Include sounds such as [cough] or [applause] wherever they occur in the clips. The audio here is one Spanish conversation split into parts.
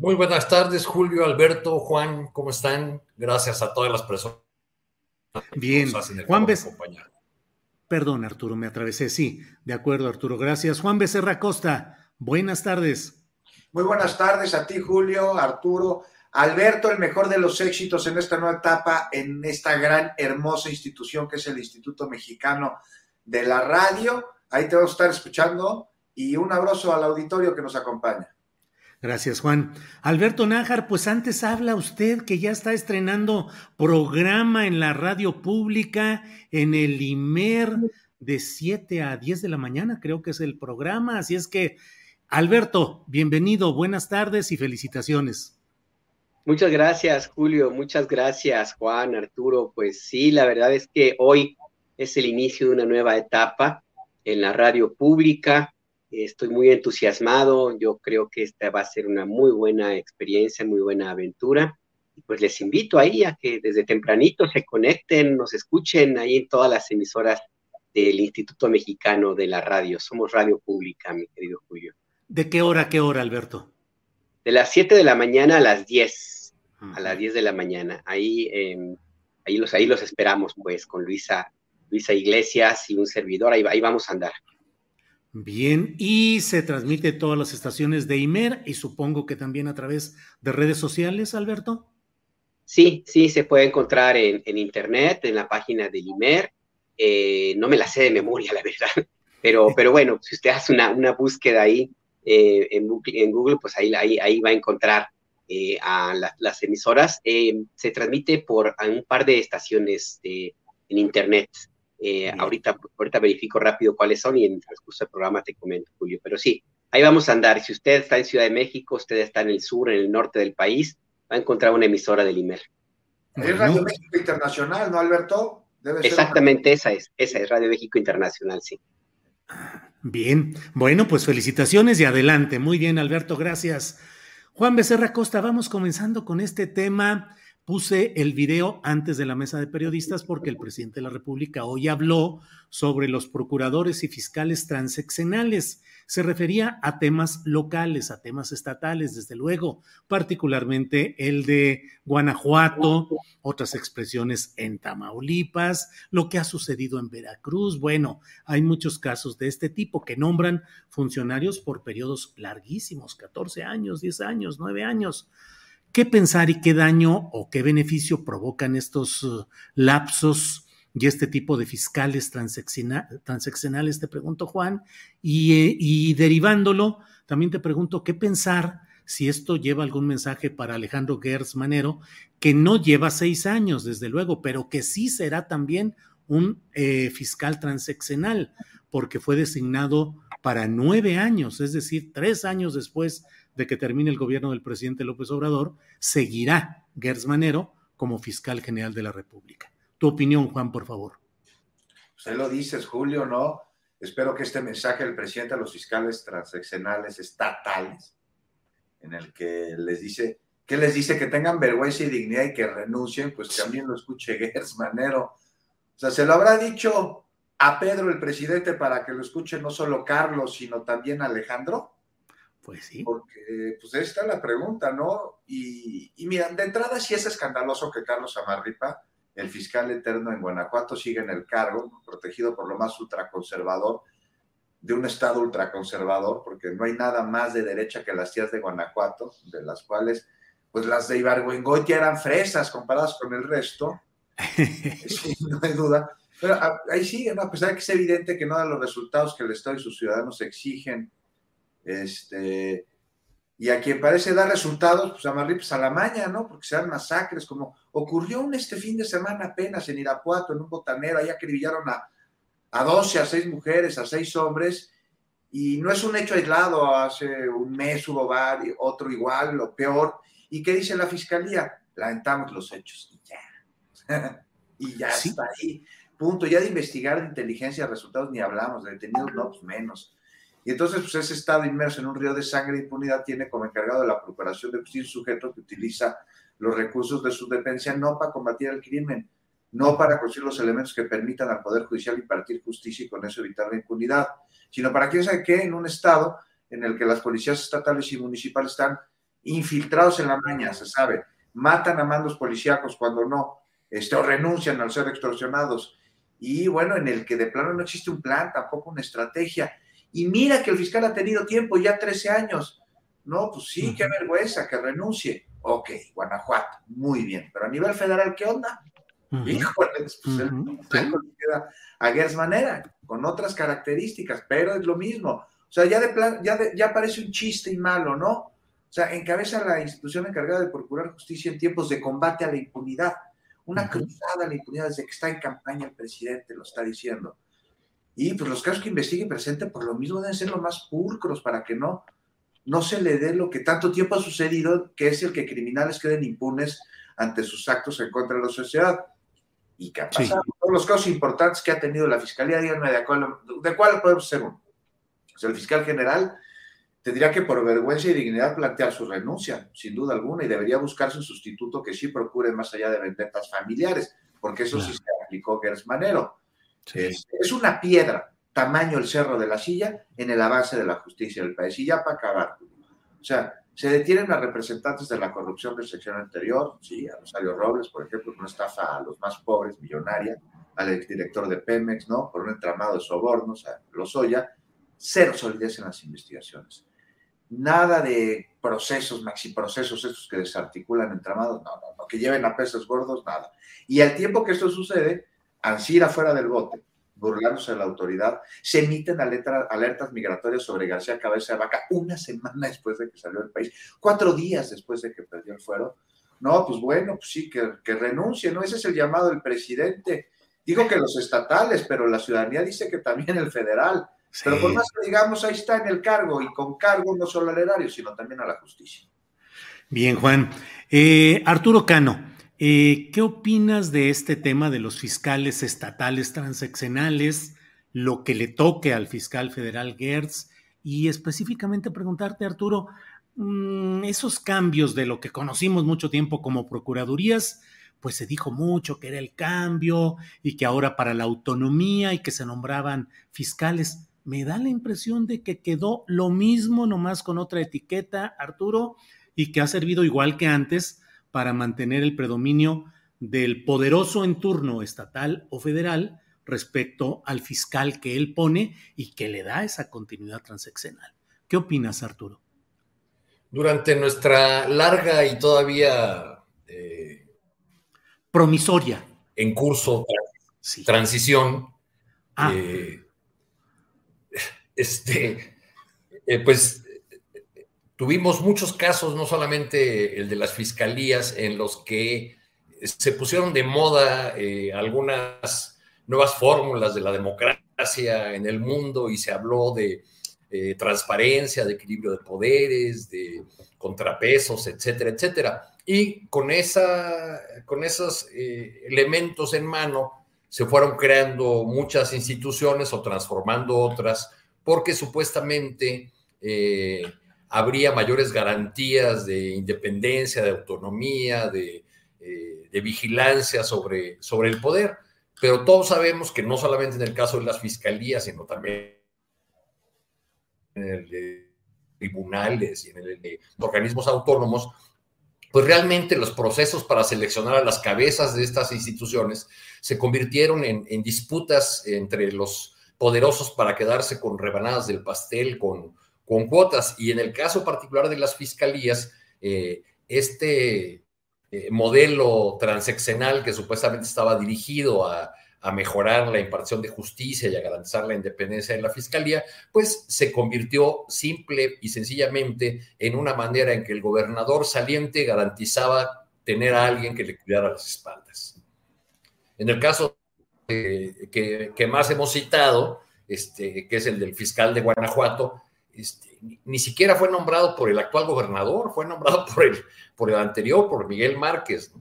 Muy buenas tardes, Julio, Alberto, Juan, ¿cómo están? Gracias a todas las personas. Bien, Juan Becerra. Perdón, Arturo, me atravesé. Sí, de acuerdo, Arturo, gracias. Juan Becerra Costa, buenas tardes. Muy buenas tardes a ti, Julio, Arturo. Alberto, el mejor de los éxitos en esta nueva etapa, en esta gran, hermosa institución que es el Instituto Mexicano de la Radio. Ahí te vamos a estar escuchando y un abrazo al auditorio que nos acompaña. Gracias, Juan. Alberto Nájar, pues antes habla usted que ya está estrenando programa en la radio pública, en el IMER, de 7 a 10 de la mañana, creo que es el programa. Así es que, Alberto, bienvenido, buenas tardes y felicitaciones. Muchas gracias, Julio. Muchas gracias, Juan, Arturo. Pues sí, la verdad es que hoy es el inicio de una nueva etapa en la radio pública Estoy muy entusiasmado, yo creo que esta va a ser una muy buena experiencia, muy buena aventura. Y pues les invito ahí a que desde tempranito se conecten, nos escuchen ahí en todas las emisoras del Instituto Mexicano de la Radio. Somos radio pública, mi querido Julio. ¿De qué hora a qué hora, Alberto? De las 7 de la mañana a las 10, a las 10 de la mañana. Ahí, em, ahí, los, ahí los esperamos, pues, con Luisa, Luisa Iglesias y un servidor. Ahí, ahí vamos a andar. Bien, y se transmite todas las estaciones de IMER y supongo que también a través de redes sociales, Alberto. Sí, sí, se puede encontrar en, internet, en la página de IMER. Eh, no me la sé de memoria, [laughs] la verdad, pero, pero bueno, si usted hace una, búsqueda ahí eh, en, Google, pues ahí, ahí, ahí va a encontrar eh, a las emisoras. se transmite por un par de estaciones en internet. Eh, ahorita, ahorita verifico rápido cuáles son y en el transcurso del programa te comento, Julio. Pero sí, ahí vamos a andar. Si usted está en Ciudad de México, usted está en el sur, en el norte del país, va a encontrar una emisora del IMER. Es Radio México Internacional, ¿no, Alberto? Exactamente, esa es, esa es Radio México Internacional, sí. Bien, bueno, pues felicitaciones y adelante. Muy bien, Alberto, gracias. Juan Becerra Costa, vamos comenzando con este tema Puse el video antes de la mesa de periodistas porque el presidente de la República hoy habló sobre los procuradores y fiscales transeccionales. Se refería a temas locales, a temas estatales, desde luego, particularmente el de Guanajuato, otras expresiones en Tamaulipas, lo que ha sucedido en Veracruz. Bueno, hay muchos casos de este tipo que nombran funcionarios por periodos larguísimos, 14 años, 10 años, 9 años. ¿Qué pensar y qué daño o qué beneficio provocan estos uh, lapsos y este tipo de fiscales transaccionales? Te pregunto, Juan, y, y derivándolo, también te pregunto, ¿qué pensar si esto lleva algún mensaje para Alejandro Gers Manero, que no lleva seis años, desde luego, pero que sí será también un eh, fiscal transeccional, porque fue designado para nueve años, es decir, tres años después de que termine el gobierno del presidente López Obrador, seguirá Gers Manero como fiscal general de la República. Tu opinión, Juan, por favor. Usted lo dices, Julio, ¿no? Espero que este mensaje del presidente a los fiscales transaccionales estatales, en el que les dice, que les dice que tengan vergüenza y dignidad y que renuncien, pues también lo escuche Gers Manero. O sea, se lo habrá dicho a Pedro el presidente para que lo escuche no solo Carlos, sino también Alejandro. Pues sí. Porque, pues, esta es la pregunta, ¿no? Y, y mira, de entrada sí es escandaloso que Carlos Amarripa, el fiscal eterno en Guanajuato, siga en el cargo, protegido por lo más ultraconservador de un estado ultraconservador, porque no hay nada más de derecha que las tías de Guanajuato, de las cuales, pues las de Ibargüengoitia eran fresas comparadas con el resto, [laughs] sí, no hay duda. Pero ah, ahí sí, a pesar de que es evidente que no dan los resultados que el Estado y sus ciudadanos exigen, este, y a quien parece dar resultados, pues a Marrips a la maña, ¿no? Porque se dan masacres, como ocurrió un este fin de semana apenas en Irapuato, en un botanero, ahí acribillaron a, a 12, a 6 mujeres, a 6 hombres, y no es un hecho aislado, hace un mes hubo varios, otro igual, o peor, ¿y qué dice la fiscalía? Lamentamos los hechos, y ya, [laughs] y ya está ahí, punto, ya de investigar de inteligencia, resultados ni hablamos, de detenidos no, pues menos. Y entonces, pues ese estado inmerso en un río de sangre e impunidad tiene como encargado de la procuración de un sujeto que utiliza los recursos de su dependencia no para combatir el crimen, no para construir los elementos que permitan al Poder Judicial impartir justicia y con eso evitar la impunidad, sino para quién sabe qué, en un estado en el que las policías estatales y municipales están infiltrados en la maña, se sabe, matan a mandos policíacos cuando no, este, o renuncian al ser extorsionados, y bueno, en el que de plano no existe un plan, tampoco una estrategia, y mira que el fiscal ha tenido tiempo, ya 13 años, no, pues sí, qué vergüenza, que renuncie, ok, Guanajuato, muy bien, pero a nivel federal, ¿qué onda? Híjole, pues el a Gers manera, con otras características, pero es lo mismo. O sea, ya de plan, ya, ya parece un chiste y malo, ¿no? O sea, encabeza la institución encargada de procurar justicia en tiempos de combate a la impunidad. Una cruzada a la impunidad desde que está en campaña el presidente, lo está diciendo. Y pues los casos que investigue presente por lo mismo deben ser los más pulcros para que no, no se le dé lo que tanto tiempo ha sucedido, que es el que criminales queden impunes ante sus actos en contra de la sociedad y qué ha pasado. Todos los casos importantes que ha tenido la Fiscalía, díganme de cuál, de cuál podemos ser uno. O sea, el fiscal general tendría que por vergüenza y dignidad plantear su renuncia, sin duda alguna, y debería buscarse un sustituto que sí procure más allá de vendetas familiares, porque eso sí se aplicó Gers Manero. Es, es, una piedra, tamaño el cerro de la silla, en el avance de la justicia del país. Y ya para acabar, o sea, se detienen a representantes de la corrupción del sección anterior, sí, a Rosario Robles, por ejemplo, una estafa a los más pobres, millonaria, al exdirector de Pemex, ¿no? Por un entramado de sobornos, a Lozoya, cero solidez en las investigaciones. Nada de procesos, maxiprocesos, estos que desarticulan entramados, no, no, no, que lleven a pesos gordos, nada. Y al tiempo que esto sucede, Ansira fuera del bote, burlándose de la autoridad, se emiten alertas migratorias sobre García Cabeza de Vaca una semana después de que salió del país, cuatro días después de que perdió el fuero. No, pues bueno, pues sí, que, que renuncie, ¿no? Ese es el llamado del presidente. Digo que los estatales, pero la ciudadanía dice que también el federal. Sí. Pero por más que digamos, ahí está en el cargo, y con cargo no solo al erario, sino también a la justicia. Bien, Juan. Eh, Arturo Cano, eh, ¿Qué opinas de este tema de los fiscales estatales transeccionales, lo que le toque al fiscal federal Gertz? Y específicamente preguntarte, Arturo, mmm, esos cambios de lo que conocimos mucho tiempo como procuradurías, pues se dijo mucho que era el cambio y que ahora para la autonomía y que se nombraban fiscales. Me da la impresión de que quedó lo mismo, nomás con otra etiqueta, Arturo, y que ha servido igual que antes para mantener el predominio del poderoso en turno estatal o federal respecto al fiscal que él pone y que le da esa continuidad transeccional. ¿Qué opinas, Arturo? Durante nuestra larga y todavía eh, promisoria en curso sí. transición, ah. eh, este, eh, pues tuvimos muchos casos, no solamente el de las fiscalías, en los que se pusieron de moda eh, algunas nuevas fórmulas de la democracia en el mundo y se habló de eh, transparencia, de equilibrio de poderes, de contrapesos, etcétera, etcétera. Y con, esa, con esos eh, elementos en mano se fueron creando muchas instituciones o transformando otras, porque supuestamente habría mayores garantías de independencia, de autonomía, de, eh, de vigilancia sobre, sobre el poder. Pero todos sabemos que no solamente en el caso de las fiscalías, sino también en el de tribunales y en los organismos autónomos, pues realmente los procesos para seleccionar a las cabezas de estas instituciones se convirtieron en, disputas entre los poderosos para quedarse con rebanadas del pastel, con, con cuotas. Y en el caso particular de las fiscalías, eh, este eh, modelo transeccional que supuestamente estaba dirigido a, mejorar la impartición de justicia y a garantizar la independencia de la fiscalía, pues se convirtió simple y sencillamente en una manera en que el gobernador saliente garantizaba tener a alguien que le cuidara las espaldas. En el caso que, más hemos citado, este, que es el del fiscal de Guanajuato, este, ni, siquiera fue nombrado por el actual gobernador, fue nombrado por el, por el anterior, por Miguel Márquez,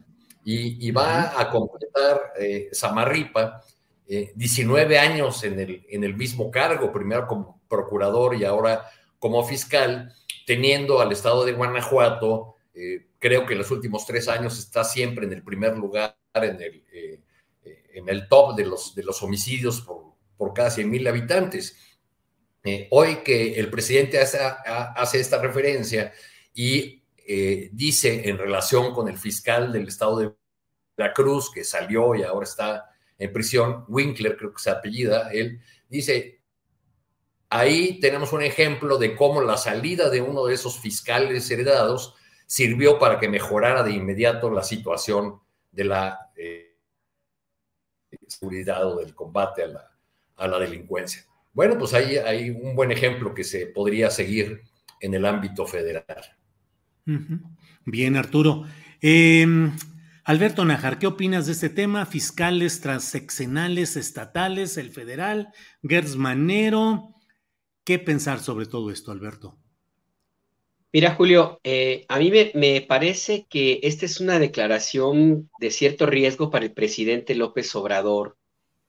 y, va a completar eh, Samarripa 19 eh, años en el, en el mismo cargo, primero como procurador y ahora como fiscal, teniendo al estado de Guanajuato, eh, creo que en los últimos tres años está siempre en el primer lugar en el, en el top de los, de los homicidios por, por cada 100 mil habitantes. Eh, hoy que el presidente hace, esta referencia y eh, dice en relación con el fiscal del estado de Veracruz, que salió y ahora está en prisión, Winkler creo que se apellida, él dice, ahí tenemos un ejemplo de cómo la salida de uno de esos fiscales heredados sirvió para que mejorara de inmediato la situación de la eh, seguridad o del combate a la delincuencia. Bueno, pues ahí hay un buen ejemplo que se podría seguir en el ámbito federal. Bien, Arturo. Em, Alberto Najar, ¿qué opinas de este tema? Fiscales transeccionales estatales, el federal, Gertz Manero. ¿Qué pensar sobre todo esto, Alberto? Mira, Julio, eh, a mí me, me, parece que esta es una declaración de cierto riesgo para el presidente López Obrador,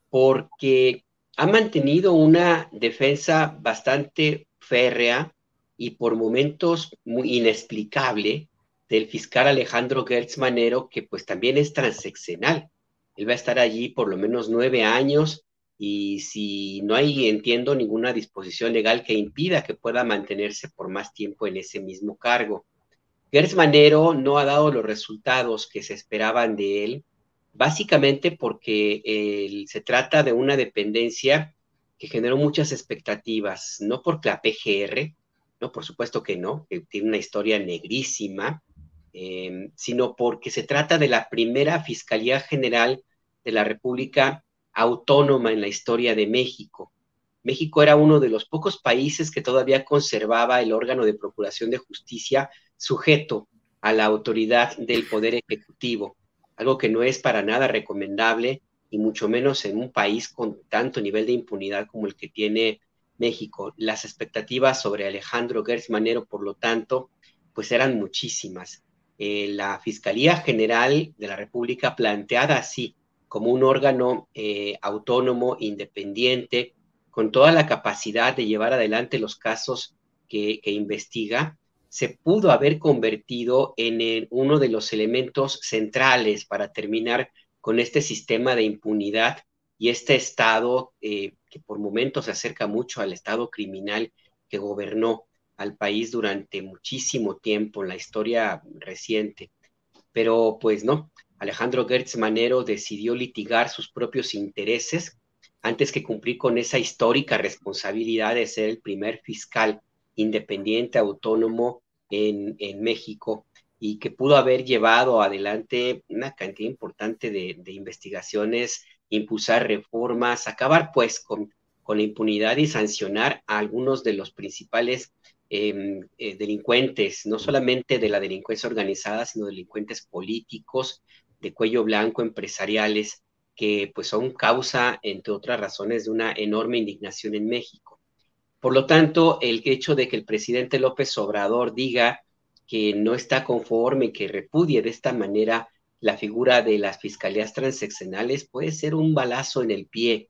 porque ha mantenido una defensa bastante férrea y por momentos muy inexplicable del fiscal Alejandro Gertz Manero, que pues también es transeccional. Él va a estar allí por lo menos nueve años y si no hay, entiendo, ninguna disposición legal que impida que pueda mantenerse por más tiempo en ese mismo cargo. Gertz Manero no ha dado los resultados que se esperaban de él básicamente porque se trata de una dependencia que generó muchas expectativas, no por la PGR, no, por supuesto que no, que tiene una historia negrísima, em, sino porque se trata de la primera Fiscalía General de la República Autónoma en la historia de México. México era uno de los pocos países que todavía conservaba el órgano de procuración de justicia sujeto a la autoridad del Poder Ejecutivo algo que no es para nada recomendable y mucho menos en un país con tanto nivel de impunidad como el que tiene México. Las expectativas sobre Alejandro Gertz Manero, por lo tanto, pues eran muchísimas. Eh, la Fiscalía General de la República planteada así, como un órgano eh, autónomo, independiente, con toda la capacidad de llevar adelante los casos que, que investiga, se pudo haber convertido en uno de los elementos centrales para terminar con este sistema de impunidad y este Estado eh, que por momentos se acerca mucho al Estado criminal que gobernó al país durante muchísimo tiempo en la historia reciente. Pero pues no, Alejandro Gertz Manero decidió litigar sus propios intereses antes que cumplir con esa histórica responsabilidad de ser el primer fiscal independiente, autónomo en, México y que pudo haber llevado adelante una cantidad importante de, investigaciones, impulsar reformas, acabar pues con, la impunidad y sancionar a algunos de los principales em, eh, delincuentes, no solamente de la delincuencia organizada, sino delincuentes políticos, de cuello blanco, empresariales, que pues son causa, entre otras razones, de una enorme indignación en México. Por lo tanto, el hecho de que el presidente López Obrador diga que no está conforme, que repudie de esta manera la figura de las fiscalías transeccionales puede ser un balazo en el pie,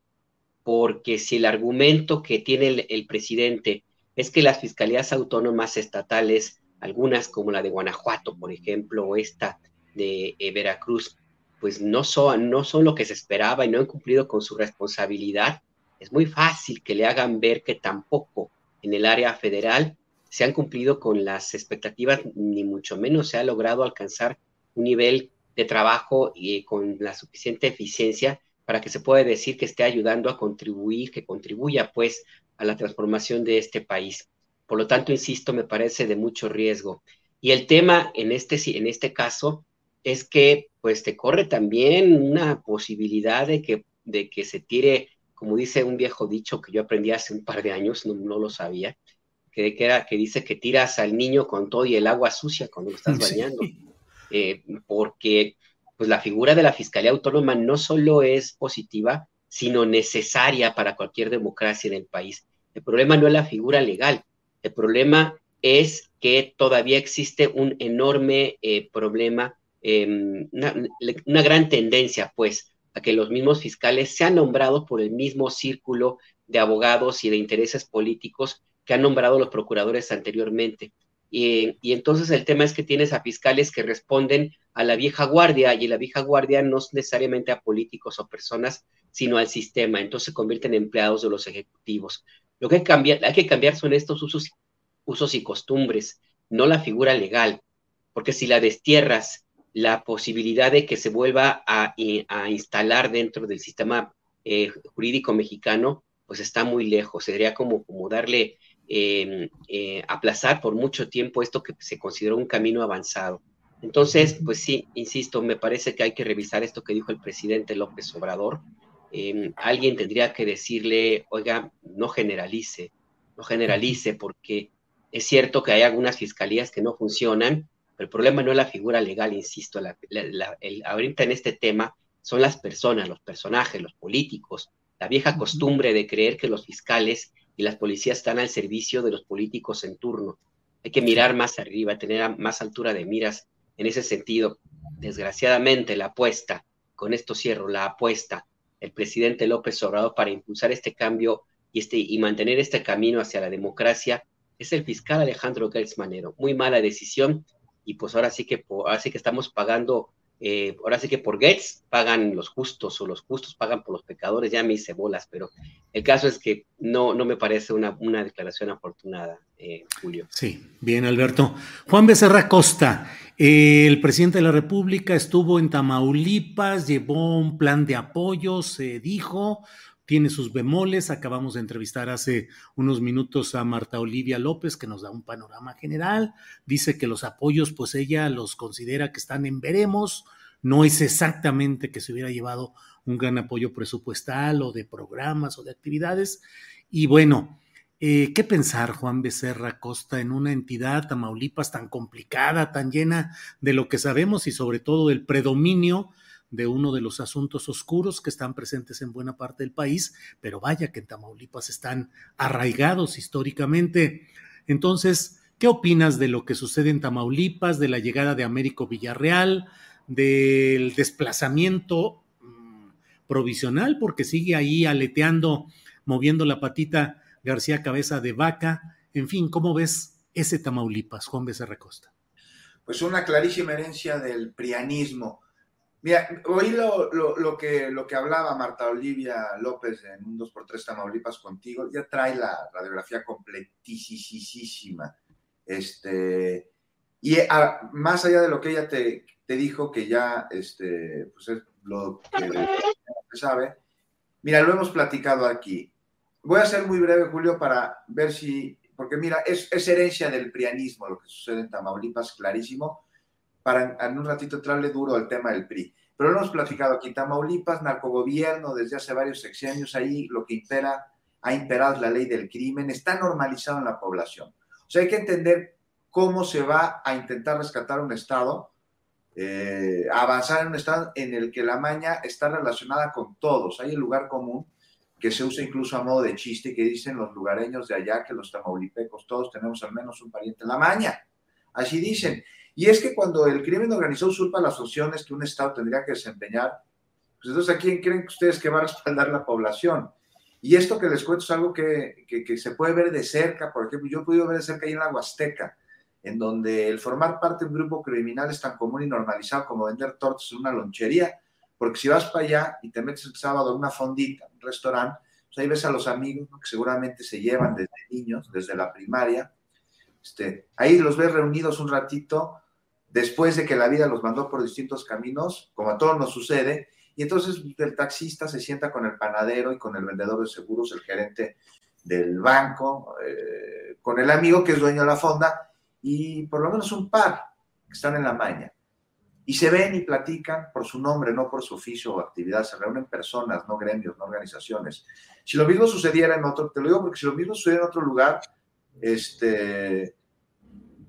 porque si el argumento que tiene el, presidente es que las fiscalías autónomas estatales, algunas como la de Guanajuato, por ejemplo, o esta de eh, Veracruz, pues no son, no son lo que se esperaba y no han cumplido con su responsabilidad, es muy fácil que le hagan ver que tampoco en el área federal se han cumplido con las expectativas, ni mucho menos se ha logrado alcanzar un nivel de trabajo y con la suficiente eficiencia para que se pueda decir que esté ayudando a contribuir, que contribuya pues a la transformación de este país. Por lo tanto, insisto, me parece de mucho riesgo. Y el tema en este, en este caso es que pues te corre también una posibilidad de que, de que se tire, como dice un viejo dicho que yo aprendí hace un par de años, no, lo sabía, que, que, era, que dice que tiras al niño con todo y el agua sucia cuando lo estás [laughs] bañando. Eh, porque pues la figura de la Fiscalía Autónoma no solo es positiva, sino necesaria para cualquier democracia en el país. El problema no es la figura legal, el problema es que todavía existe un enorme eh, problema, em, una, una, gran tendencia, pues, a que los mismos fiscales sean nombrados por el mismo círculo de abogados y de intereses políticos que han nombrado los procuradores anteriormente. Y, entonces el tema es que tienes a fiscales que responden a la vieja guardia y la vieja guardia no es necesariamente a políticos o personas, sino al sistema. Entonces se convierten en empleados de los ejecutivos. Lo que hay que cambiar, hay que cambiar son estos usos, usos y costumbres, no la figura legal, porque si la destierras, la posibilidad de que se vuelva a, instalar dentro del sistema eh, jurídico mexicano, pues está muy lejos. Sería como, como darle Em, eh, aplazar por mucho tiempo esto que se consideró un camino avanzado. Entonces, pues sí, insisto, me parece que hay que revisar esto que dijo el presidente López Obrador. Em, alguien tendría que decirle, oiga, no generalice, no generalice, porque es cierto que hay algunas fiscalías que no funcionan, el problema no es la figura legal, insisto, ahorita en este tema son las personas, los personajes, los políticos, la vieja costumbre de creer que los fiscales y las policías están al servicio de los políticos en turno. Hay que mirar más arriba, tener más altura de miras en ese sentido. Desgraciadamente, la apuesta, con esto cierro, la apuesta, el presidente López Obrador para impulsar este cambio y, este, y mantener este camino hacia la democracia es el fiscal Alejandro Gertz Manero. Muy mala decisión y pues ahora sí que, ahora sí que estamos pagando eh, ahora sí que por Gates pagan los justos o los justos pagan por los pecadores, ya me hice bolas, pero el caso es que no, no me parece una, una declaración afortunada, eh, Julio. Sí, bien, Alberto. Juan Becerra Costa, eh, el presidente de la República estuvo en Tamaulipas, llevó un plan de apoyo, se dijo, tiene sus bemoles. Acabamos de entrevistar hace unos minutos a Marta Olivia López, que nos da un panorama general. Dice que los apoyos, pues ella los considera que están en veremos. No es exactamente que se hubiera llevado un gran apoyo presupuestal o de programas o de actividades. Y bueno, eh, ¿qué pensar, Juan Becerra Costa, en una entidad, Tamaulipas, tan complicada, tan llena de lo que sabemos y sobre todo el predominio de uno de los asuntos oscuros que están presentes en buena parte del país, pero vaya que en Tamaulipas están arraigados históricamente. Entonces, ¿qué opinas de lo que sucede en Tamaulipas, de la llegada de Américo Villarreal, del desplazamiento mm, provisional, porque sigue ahí aleteando, moviendo la patita García Cabeza de Vaca? En fin, ¿cómo ves ese Tamaulipas, Juan Becerra Costa? Pues una clarísima herencia del prianismo Mira, oí lo, lo, que, lo que hablaba Marta Olivia López en un 2x3 Tamaulipas contigo, ya trae la radiografía completísima. Este, y más allá de lo que ella te, te, dijo, que ya este, pues es lo que se sabe, mira, lo hemos platicado aquí. Voy a ser muy breve, Julio, para ver si, porque mira, es herencia del prianismo lo que sucede en Tamaulipas, clarísimo para en un ratito entrarle duro al tema del PRI. Pero lo hemos platicado aquí, Tamaulipas, narcogobierno, desde hace varios sexenios, ahí lo que impera, ha imperado la ley del crimen, está normalizado en la población. O sea, hay que entender cómo se va a intentar rescatar un Estado, eh, avanzar en un Estado en el que la maña está relacionada con todos. Hay el lugar común que se usa incluso a modo de chiste, que dicen los lugareños de allá que los tamaulipecos todos tenemos al menos un pariente en la maña. Así dicen. Y es que cuando el crimen organizado usurpa las funciones que un Estado tendría que desempeñar, pues entonces a quién creen ustedes que va a respaldar la población. Y esto que les cuento es algo que, que, se puede ver de cerca, por ejemplo, yo he podido ver de cerca ahí en la Huasteca, en donde el formar parte de un grupo criminal es tan común y normalizado como vender tortas en una lonchería, porque si vas para allá y te metes el sábado en una fondita, un restaurante, pues ahí ves a los amigos que seguramente se llevan desde niños, desde la primaria, Este, ahí los ves reunidos un ratito después de que la vida los mandó por distintos caminos, como a todos nos sucede, y entonces el taxista se sienta con el panadero y con el vendedor de seguros, el gerente del banco, eh, con el amigo que es dueño de la fonda, y por lo menos un par que están en la maña. Y se ven y platican por su nombre, no por su oficio o actividad. Se reúnen personas, no gremios, no organizaciones. Si lo mismo sucediera en otro, te lo digo porque si lo mismo sucediera en otro lugar, este,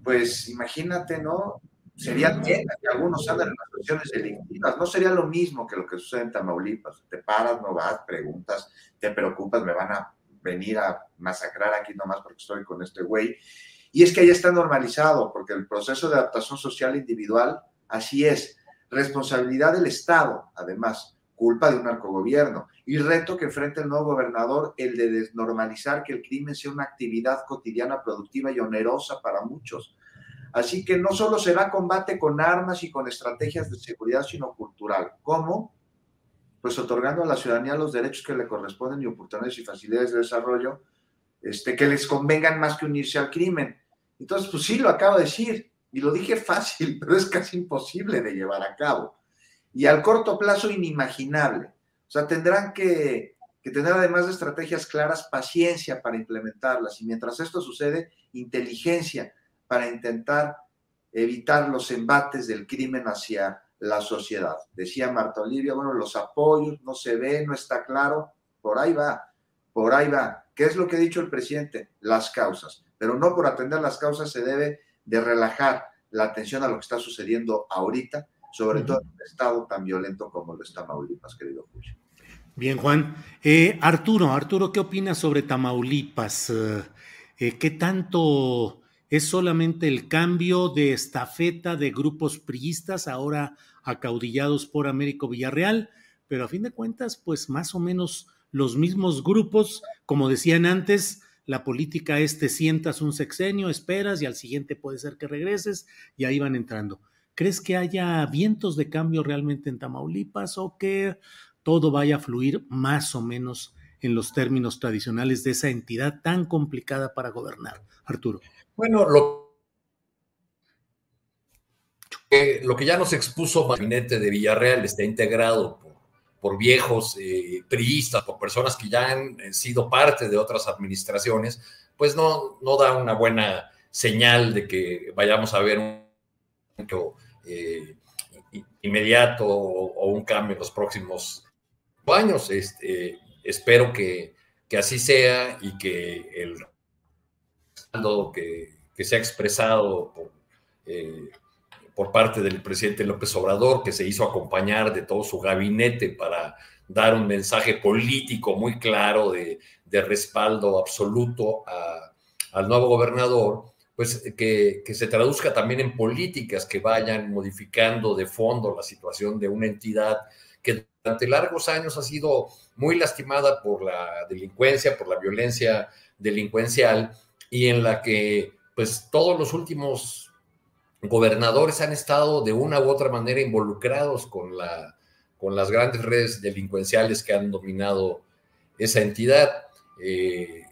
pues imagínate, ¿no? Sería que algunos andan en asociaciones delictivas. No sería lo mismo que lo que sucede en Tamaulipas. Te paras, no vas, preguntas, te preocupas, me van a venir a masacrar aquí nomás porque estoy con este güey. Y es que ahí está normalizado, porque el proceso de adaptación social individual, así es, responsabilidad del Estado, además, culpa de un narcogobierno, y reto que enfrenta el nuevo gobernador, el de desnormalizar que el crimen sea una actividad cotidiana productiva y onerosa para muchos. Así que no solo será combate con armas y con estrategias de seguridad, sino cultural. ¿Cómo? Pues otorgando a la ciudadanía los derechos que le corresponden y oportunidades y facilidades de desarrollo este, que les convengan más que unirse al crimen. Entonces, pues sí, lo acabo de decir, y lo dije fácil, [laughs] pero es casi imposible de llevar a cabo. Y al corto plazo, inimaginable. O sea, tendrán que, tener, además de estrategias claras, paciencia para implementarlas. Y mientras esto sucede, inteligencia para intentar evitar los embates del crimen hacia la sociedad. Decía Marta Olivia, bueno, los apoyos, no se ve, no está claro, por ahí va, por ahí va. ¿Qué es lo que ha dicho el presidente? Las causas pero no por atender las causas se debe de relajar la atención a lo que está sucediendo ahorita, sobre todo en un estado tan violento como lo está Tamaulipas, querido Julio. Bien, Juan. Eh, Arturo, Arturo, ¿qué opinas sobre Tamaulipas? Eh, eh, ¿Qué tanto es solamente el cambio de estafeta de grupos priistas ahora acaudillados por Américo Villarreal? Pero a fin de cuentas, pues más o menos los mismos grupos, como decían antes, la política es te sientas un sexenio, esperas y al siguiente puede ser que regreses y ahí van entrando. ¿Crees que haya vientos de cambio realmente en Tamaulipas o que todo vaya a fluir más o menos en los términos tradicionales de esa entidad tan complicada para gobernar? Arturo. Bueno, lo que, lo que ya nos expuso el gabinete de Villarreal está integrado por viejos eh, priistas, por personas que ya han eh, sido parte de otras administraciones, pues no, no da una buena señal de que vayamos a ver un cambio eh, inmediato o, un cambio en los próximos años. Este, espero que, que, así sea y que el que, se ha expresado por por parte del presidente López Obrador, que se hizo acompañar de todo su gabinete para dar un mensaje político muy claro de, respaldo absoluto al nuevo gobernador, pues que, se traduzca también en políticas que vayan modificando de fondo la situación de una entidad que durante largos años ha sido muy lastimada por la delincuencia, por la violencia delincuencial y en la que pues todos los últimos gobernadores han estado de una u otra manera involucrados con, la, con las grandes redes delincuenciales que han dominado esa entidad. Eh,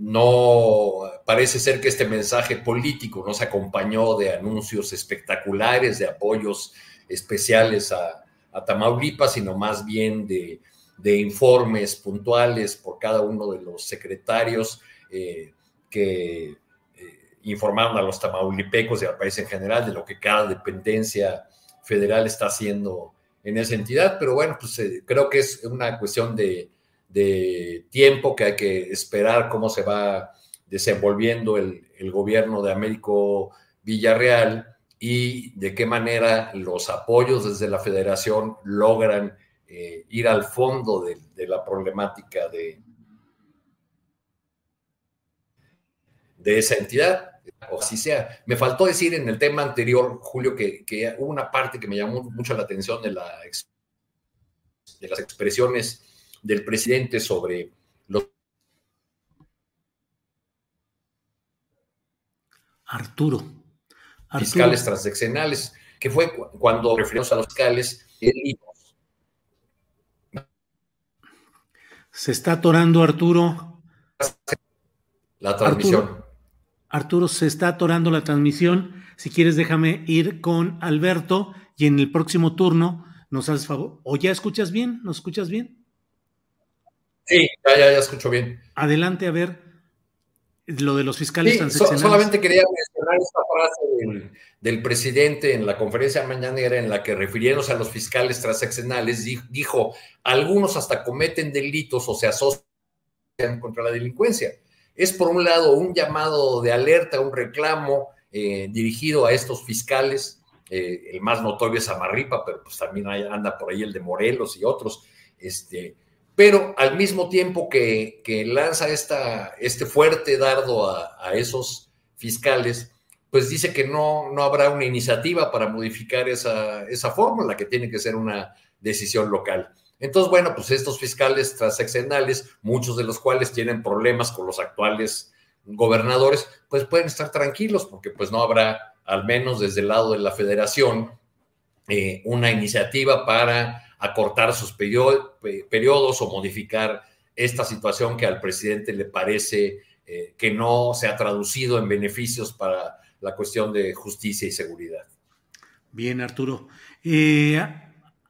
no parece ser que este mensaje político no se acompañó de anuncios espectaculares, de apoyos especiales a, Tamaulipas, sino más bien de, informes puntuales por cada uno de los secretarios eh, que informaron a los tamaulipecos y al país en general de lo que cada dependencia federal está haciendo en esa entidad, pero bueno, pues eh, creo que es una cuestión de, tiempo que hay que esperar cómo se va desenvolviendo el, gobierno de Américo Villarreal y de qué manera los apoyos desde la federación logran eh, ir al fondo de la problemática de, de esa entidad, o así sea. Me faltó decir en el tema anterior, Julio, que, hubo una parte que me llamó mucho la atención de, la, de las expresiones del presidente sobre los... Arturo. Fiscales transaccionales, que fue cuando referimos a los fiscales, Se está atorando Arturo. La transmisión. Arturo, se está atorando la transmisión. Si quieres, déjame ir con Alberto y en el próximo turno nos haces favor. ¿O ya escuchas bien? ¿Nos escuchas bien? Sí, ya, ya, ya escucho bien. Adelante, a ver lo de los fiscales sí, solamente quería mencionar esta frase del, presidente en la conferencia mañanera en la que refiriéndose a los fiscales transaccionales dijo, algunos hasta cometen delitos o se asocian contra la delincuencia. Es por un lado un llamado de alerta, un reclamo eh, dirigido a estos fiscales, eh, el más notorio es Amarripa, pero pues también anda por ahí el de Morelos y otros, este, pero al mismo tiempo que, lanza esta, este fuerte dardo a, esos fiscales, pues dice que no, no habrá una iniciativa para modificar esa, esa fórmula, que tiene que ser una decisión local. Entonces, bueno, pues estos fiscales transaccionales, muchos de los cuales tienen problemas con los actuales gobernadores, pues pueden estar tranquilos porque pues no habrá, al menos desde el lado de la federación, eh, una iniciativa para acortar sus periodos o modificar esta situación que al presidente le parece eh, que no se ha traducido en beneficios para la cuestión de justicia y seguridad. Bien, Arturo. Eh,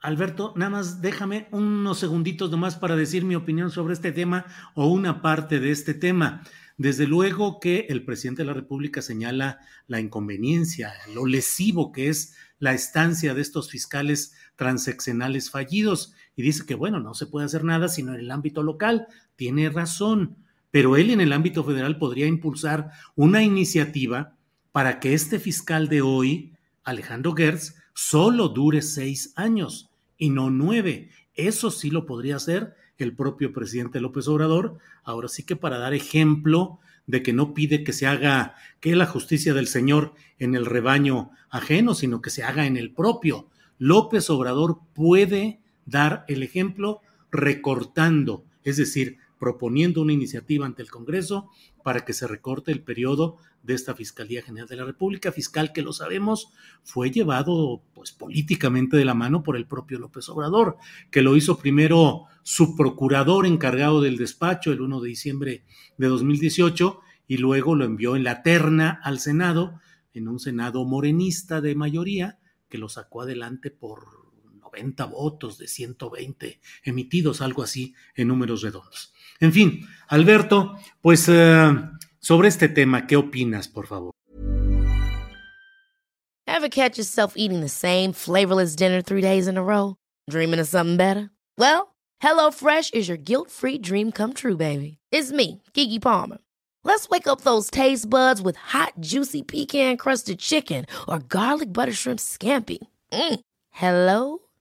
Alberto, nada más déjame unos segunditos nomás para decir mi opinión sobre este tema o una parte de este tema. Desde luego que el presidente de la República señala la inconveniencia, lo lesivo que es la estancia de estos fiscales transeccionales fallidos y dice que, bueno, no se puede hacer nada sino en el ámbito local. Tiene razón, pero él en el ámbito federal podría impulsar una iniciativa para que este fiscal de hoy, Alejandro Gertz, solo dure seis años y no nueve. Eso sí lo podría hacer el propio presidente López Obrador. Ahora sí que para dar ejemplo de que no pide que se haga, que la justicia del Señor en el rebaño ajeno, sino que se haga en el propio. López Obrador puede dar el ejemplo recortando, es decir, proponiendo una iniciativa ante el Congreso para que se recorte el periodo de esta Fiscalía General de la República, fiscal que lo sabemos fue llevado pues políticamente de la mano por el propio López Obrador, que lo hizo primero su procurador encargado del despacho el 1 de diciembre de 2018 y luego lo envió en la terna al Senado, en un Senado morenista de mayoría, que lo sacó adelante por 90 votos de 120 emitidos, algo así en números redondos. En fin, Alberto, pues uh, sobre este tema, ¿qué opinas, por favor? Ever catch yourself eating the same flavorless dinner three days in a row? Dreaming of something better? Well, HelloFresh is your guilt-free dream come true, baby. It's me, Kiki Palmer. Let's wake up those taste buds with hot, juicy pecan-crusted chicken or garlic butter shrimp scampi. Mm. Hello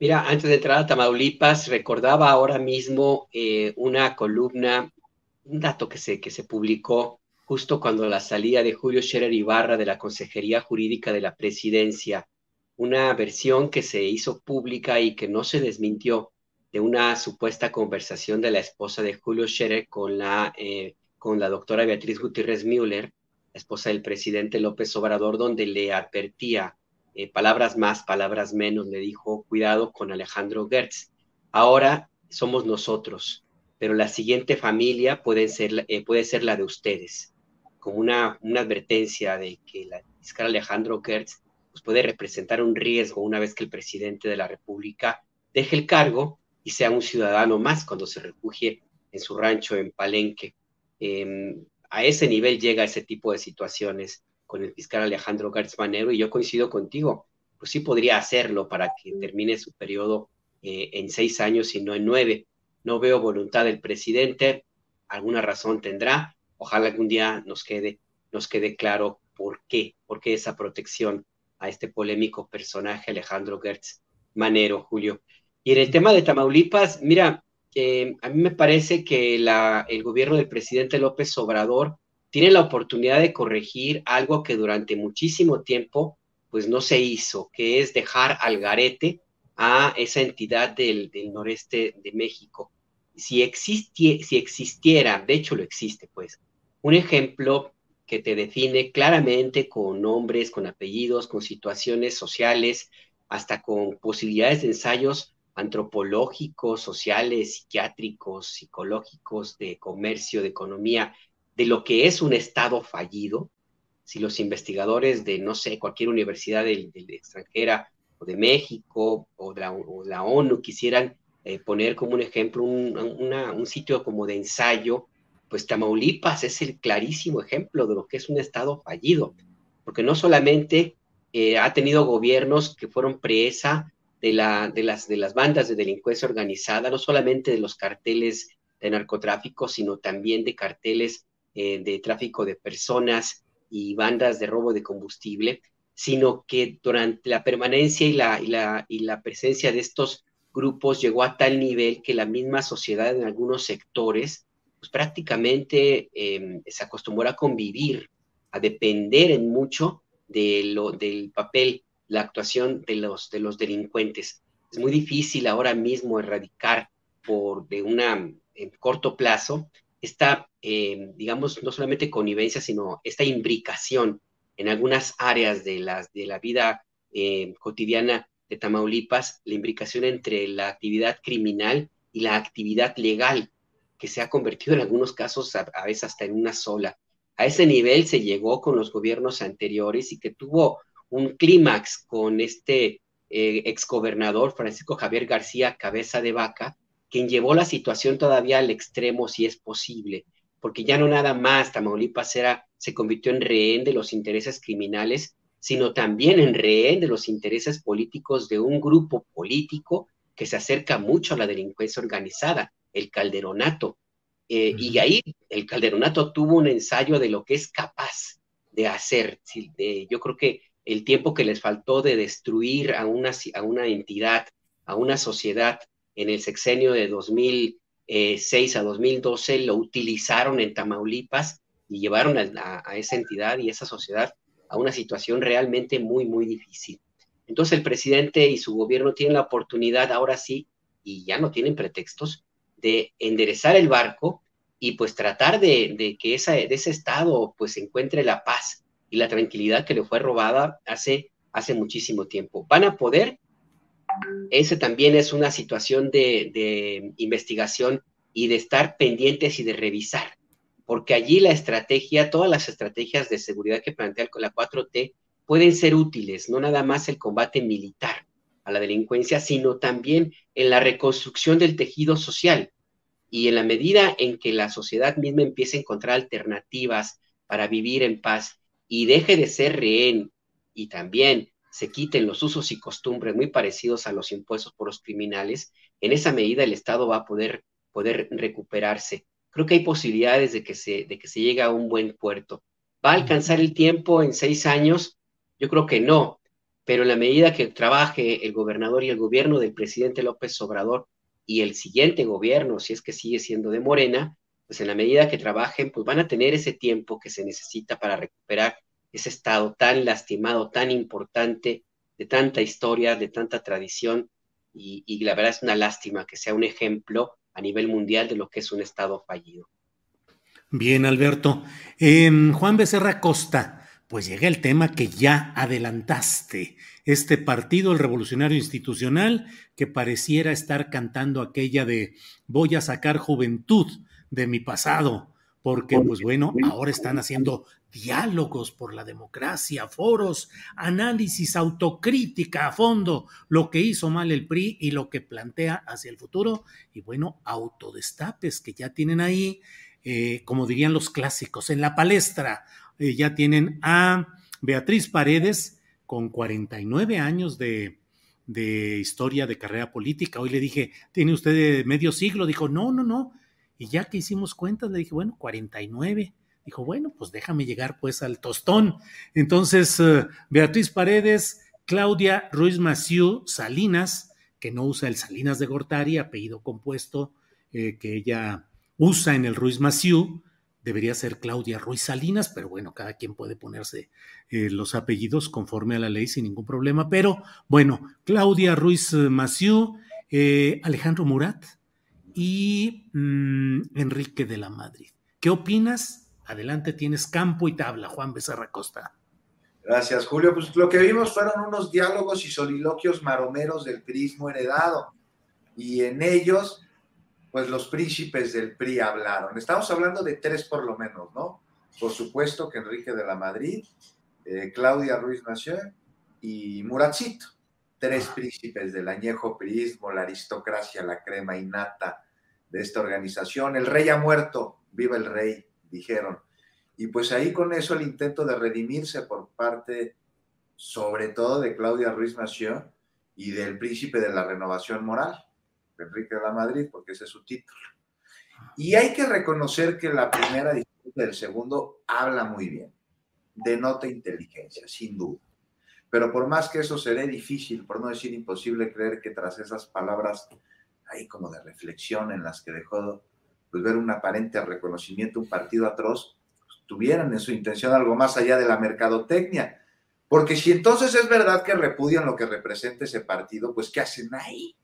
Mira, antes de entrar a Tamaulipas, recordaba ahora mismo eh, una columna, un dato que se, que se publicó justo cuando la salida de Julio Scherer Ibarra de la Consejería Jurídica de la Presidencia, una versión que se hizo pública y que no se desmintió de una supuesta conversación de la esposa de Julio Scherer con la, eh, con la doctora Beatriz Gutiérrez Müller, esposa del presidente López Obrador, donde le advertía eh, palabras más, palabras menos, le dijo, cuidado con Alejandro Gertz. Ahora somos nosotros, pero la siguiente familia puede ser, eh, la de ustedes, como una, una advertencia de que la fiscal Alejandro Gertz pues, puede representar un riesgo una vez que el presidente de la República deje el cargo y sea un ciudadano más cuando se refugie en su rancho en Palenque. Em, a ese nivel llega ese tipo de situaciones con el fiscal Alejandro García Manero y yo coincido contigo, pues sí podría hacerlo para que termine su periodo eh, en seis años y no en nueve. No veo voluntad del presidente, alguna razón tendrá, ojalá algún día nos quede nos quede claro por qué, por qué esa protección a este polémico personaje Alejandro Gertz Manero, Julio. Y en el tema de Tamaulipas, mira, eh, a mí me parece que la, el gobierno del presidente López Obrador tiene la oportunidad de corregir algo que durante muchísimo tiempo pues no se hizo, que es dejar al garete a esa entidad del, noreste de México. Si, si existiera, de hecho lo existe, pues, un ejemplo que te define claramente con nombres, con apellidos, con situaciones sociales, hasta con posibilidades de ensayos antropológicos, sociales, psiquiátricos, psicológicos, de comercio, de economía, de lo que es un Estado fallido, si los investigadores de, no sé, cualquier universidad del, extranjera o de México o de la, ONU quisieran eh, poner como un ejemplo un, un sitio como de ensayo, pues Tamaulipas es el clarísimo ejemplo de lo que es un Estado fallido, porque no solamente eh, ha tenido gobiernos que fueron presa de, la, de, las, de las bandas de delincuencia organizada, no solamente de los carteles de narcotráfico, sino también de carteles eh, de tráfico de personas y bandas de robo de combustible, sino que durante la permanencia y la, y la, y la presencia de estos grupos llegó a tal nivel que la misma sociedad en algunos sectores, pues prácticamente em, se acostumbró a convivir, a depender en mucho de lo, del papel, la actuación de los, de los delincuentes. Es muy difícil ahora mismo erradicar por de una en corto plazo esta, eh, digamos, no solamente connivencia, sino esta imbricación en algunas áreas de, las, de la vida eh, cotidiana de Tamaulipas, la imbricación entre la actividad criminal y la actividad legal, que se ha convertido en algunos casos a, veces hasta en una sola. A ese nivel se llegó con los gobiernos anteriores y que tuvo un clímax con este eh, exgobernador Francisco Javier García Cabeza de Vaca, quien llevó la situación todavía al extremo si es posible, porque ya no nada más Tamaulipas era, se convirtió en rehén de los intereses criminales, sino también en rehén de los intereses políticos de un grupo político que se acerca mucho a la delincuencia organizada, el calderonato. Eh, y ahí el calderonato tuvo un ensayo de lo que es capaz de hacer. yo creo que el tiempo que les faltó de destruir a una, a una entidad, a una sociedad en el sexenio de 2006 a 2012 lo utilizaron en Tamaulipas y llevaron a, esa entidad y esa sociedad a una situación realmente muy, muy difícil. Entonces el presidente y su gobierno tienen la oportunidad ahora sí, y ya no tienen pretextos, de enderezar el barco y pues tratar de, que ese estado pues encuentre la paz y la tranquilidad que le fue robada hace, hace muchísimo tiempo. Van a poder ese también es una situación de, investigación y de estar pendientes y de revisar, porque allí la estrategia, todas las estrategias de seguridad que plantea la 4T pueden ser útiles, no nada más el combate militar a la delincuencia, sino también en la reconstrucción del tejido social. Y en la medida en que la sociedad misma empiece a encontrar alternativas para vivir en paz y deje de ser rehén y también se quiten los usos y costumbres muy parecidos a los impuestos por los criminales, en esa medida el Estado va a poder, poder recuperarse. Creo que hay posibilidades de que, se, de que se llegue a un buen puerto. ¿Va a alcanzar el tiempo en seis años? Yo creo que no, pero en la medida que trabaje el gobernador y el gobierno del presidente López Obrador y el siguiente gobierno, si es que sigue siendo de Morena, pues en la medida que trabajen, pues van a tener ese tiempo que se necesita para recuperar ese estado tan lastimado, tan importante, de tanta historia, de tanta tradición, y, la verdad es una lástima que sea un ejemplo a nivel mundial de lo que es un estado fallido. Bien, Alberto. Em, Juan Becerra Costa, pues llega el tema que ya adelantaste. Este partido, el Revolucionario Institucional, que pareciera estar cantando aquella de voy a sacar juventud de mi pasado, porque pues bueno, ahora están haciendo diálogos por la democracia, foros, análisis, autocrítica a fondo, lo que hizo mal el PRI y lo que plantea hacia el futuro, y bueno, autodestapes que ya tienen ahí, eh, como dirían los clásicos, en la palestra, eh, ya tienen a Beatriz Paredes con 49 años de, de historia de carrera política. Hoy le dije, ¿tiene usted medio siglo? Dijo, no, no, no, y ya que hicimos cuentas, le dije, bueno, 49, dijo, bueno, pues déjame llegar pues al tostón. Entonces, eh, Beatriz Paredes, Claudia Ruiz Maciú Salinas, que no usa el Salinas de Gortari, apellido compuesto eh, que ella usa en el Ruiz Maciú, debería ser Claudia Ruiz Salinas, pero bueno, cada quien puede ponerse eh, los apellidos conforme a la ley sin ningún problema. Pero bueno, Claudia Ruiz Maciú, Alejandro Murat y mm, Enrique de la Madrid. ¿Qué opinas? Adelante, tienes campo y tabla, Juan Becerra Costa. Gracias, Julio. Pues lo que vimos fueron unos diálogos y soliloquios maromeros del prismo heredado. Y en ellos, pues los príncipes del PRI hablaron. Estamos hablando de tres por lo menos, ¿no? Por supuesto que Enrique de la Madrid, eh, Claudia Ruiz Nación y Muratcito. Tres príncipes del añejo prismo, la aristocracia, la crema innata de esta organización. El rey ha muerto, viva el rey dijeron. Y pues ahí con eso el intento de redimirse por parte, sobre todo de Claudia Ruiz Nació y del príncipe de la renovación moral, Enrique de la Madrid, porque ese es su título. Y hay que reconocer que la primera disputa del segundo habla muy bien, denota inteligencia, sin duda. Pero por más que eso será difícil, por no decir imposible, creer que tras esas palabras ahí como de reflexión en las que dejó pues ver un aparente reconocimiento, un partido atroz, pues, tuvieran en su intención algo más allá de la mercadotecnia. Porque si entonces es verdad que repudian lo que representa ese partido, pues ¿qué hacen ahí?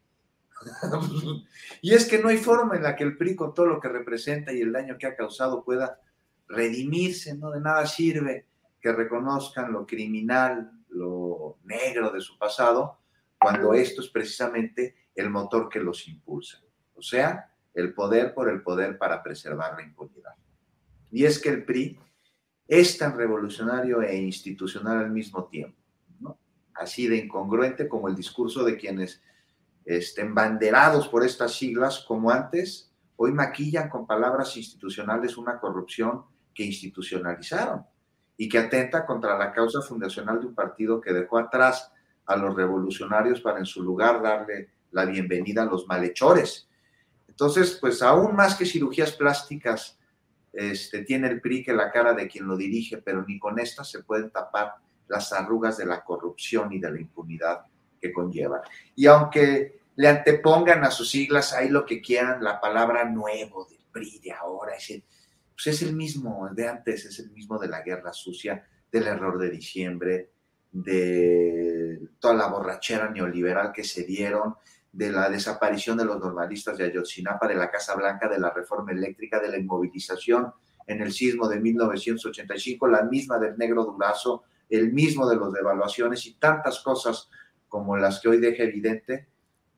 [laughs] y es que no hay forma en la que el PRI con todo lo que representa y el daño que ha causado pueda redimirse, ¿no? De nada sirve que reconozcan lo criminal, lo negro de su pasado, cuando esto es precisamente el motor que los impulsa. O sea, el poder por el poder para preservar la impunidad. Y es que el PRI es tan revolucionario e institucional al mismo tiempo, ¿no? así de incongruente como el discurso de quienes estén banderados por estas siglas, como antes, hoy maquillan con palabras institucionales una corrupción que institucionalizaron y que atenta contra la causa fundacional de un partido que dejó atrás a los revolucionarios para en su lugar darle la bienvenida a los malhechores entonces, pues aún más que cirugías plásticas, este, tiene el PRI que la cara de quien lo dirige, pero ni con estas se pueden tapar las arrugas de la corrupción y de la impunidad que conlleva. Y aunque le antepongan a sus siglas ahí lo que quieran, la palabra nuevo del PRI de ahora, es el, pues es el mismo de antes, es el mismo de la guerra sucia, del error de diciembre, de toda la borrachera neoliberal que se dieron, de la desaparición de los normalistas de Ayotzinapa, de la Casa Blanca, de la reforma eléctrica, de la inmovilización en el sismo de 1985, la misma del negro Durazo, el mismo de los devaluaciones y tantas cosas como las que hoy deja evidente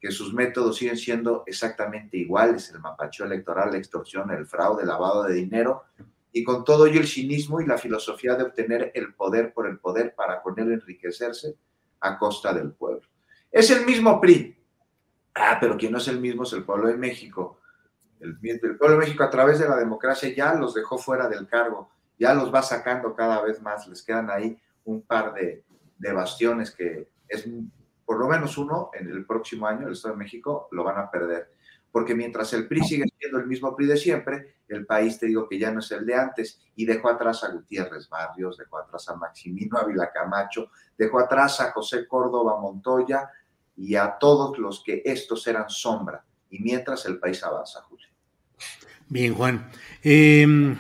que sus métodos siguen siendo exactamente iguales, el mapacho electoral, la extorsión, el fraude, el lavado de dinero, y con todo ello el cinismo y la filosofía de obtener el poder por el poder para con él enriquecerse a costa del pueblo. Es el mismo PRI, Ah, pero quien no es el mismo es el pueblo de México. El, pueblo de México a través de la democracia ya los dejó fuera del cargo, ya los va sacando cada vez más, les quedan ahí un par de, bastiones que es por lo menos uno en el próximo año, el Estado de México, lo van a perder. Porque mientras el PRI sigue siendo el mismo PRI de siempre, el país te digo que ya no es el de antes y dejó atrás a Gutiérrez Barrios, dejó atrás a Maximino Ávila Camacho, dejó atrás a José Córdoba Montoya, y a todos los que estos eran sombra. Y mientras el país avanza, Julio. Bien, Juan. Em,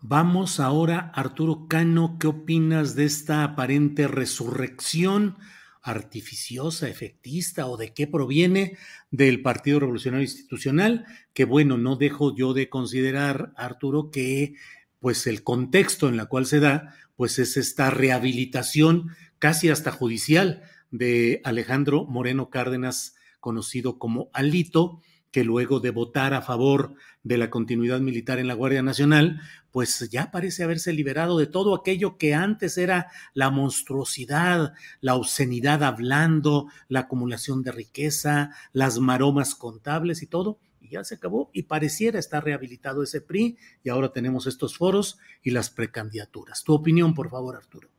vamos ahora, Arturo Cano, ¿qué opinas de esta aparente resurrección artificiosa, efectista o de qué proviene del Partido Revolucionario Institucional? Que bueno, no dejo yo de considerar, Arturo, que pues el contexto en el cual se da, pues es esta rehabilitación casi hasta judicial de Alejandro Moreno Cárdenas, conocido como Alito, que luego de votar a favor de la continuidad militar en la Guardia Nacional, pues ya parece haberse liberado de todo aquello que antes era la monstruosidad, la obscenidad hablando, la acumulación de riqueza, las maromas contables y todo, y ya se acabó y pareciera estar rehabilitado ese PRI y ahora tenemos estos foros y las precandidaturas. Tu opinión, por favor, Arturo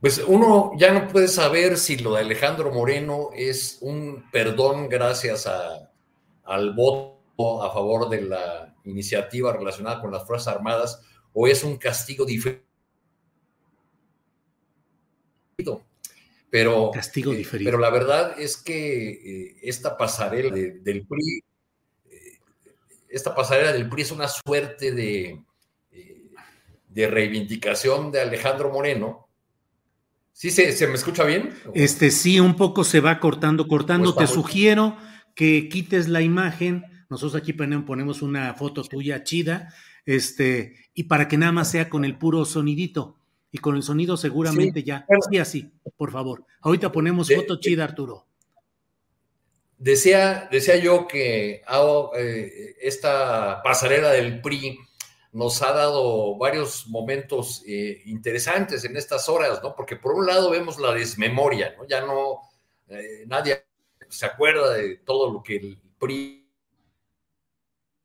pues uno ya no puede saber si lo de Alejandro Moreno es un perdón gracias al voto a favor de la iniciativa relacionada con las Fuerzas Armadas o es un castigo diferente. Pero, castigo eh, diferido. pero la verdad es que eh, esta pasarela del PRI, eh, esta pasarela del PRI es una suerte de, de reivindicación de Alejandro Moreno. ¿Sí se, se, me escucha bien? Este sí, un poco se va cortando, cortando. Te sugiero que quites la imagen. Nosotros aquí ponemos una foto tuya chida, este, y para que nada más sea con el puro sonidito. Y con el sonido seguramente sí, ya. Sí, así, por favor. Ahorita ponemos de, foto chida, Arturo. Decía, decía yo que oh, eh, esta pasarela del PRI nos ha dado varios momentos eh, interesantes en estas horas, ¿no? Porque por un lado vemos la desmemoria, ¿no? Ya no, eh, nadie se acuerda de todo lo que el PRI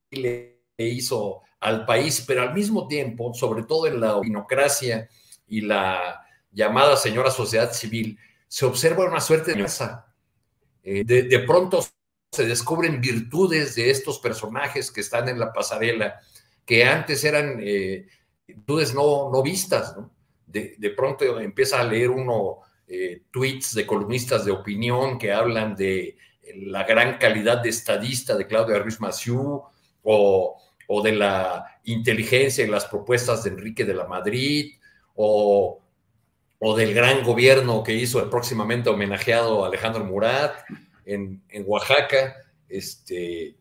le hizo al país, pero al mismo tiempo, sobre todo en la opinocracia y la llamada señora sociedad civil, se observa una suerte de eh, de, de pronto se descubren virtudes de estos personajes que están en la pasarela, que antes eran eh, virtudes no, no vistas, ¿no? De, de, pronto empieza a leer uno eh, tweets de columnistas de opinión que hablan de la gran calidad de estadista de Claudia Ruiz Massieu o, o, de la inteligencia y las propuestas de Enrique de la Madrid o, o del gran gobierno que hizo el próximamente homenajeado Alejandro Murat en, en Oaxaca. Este,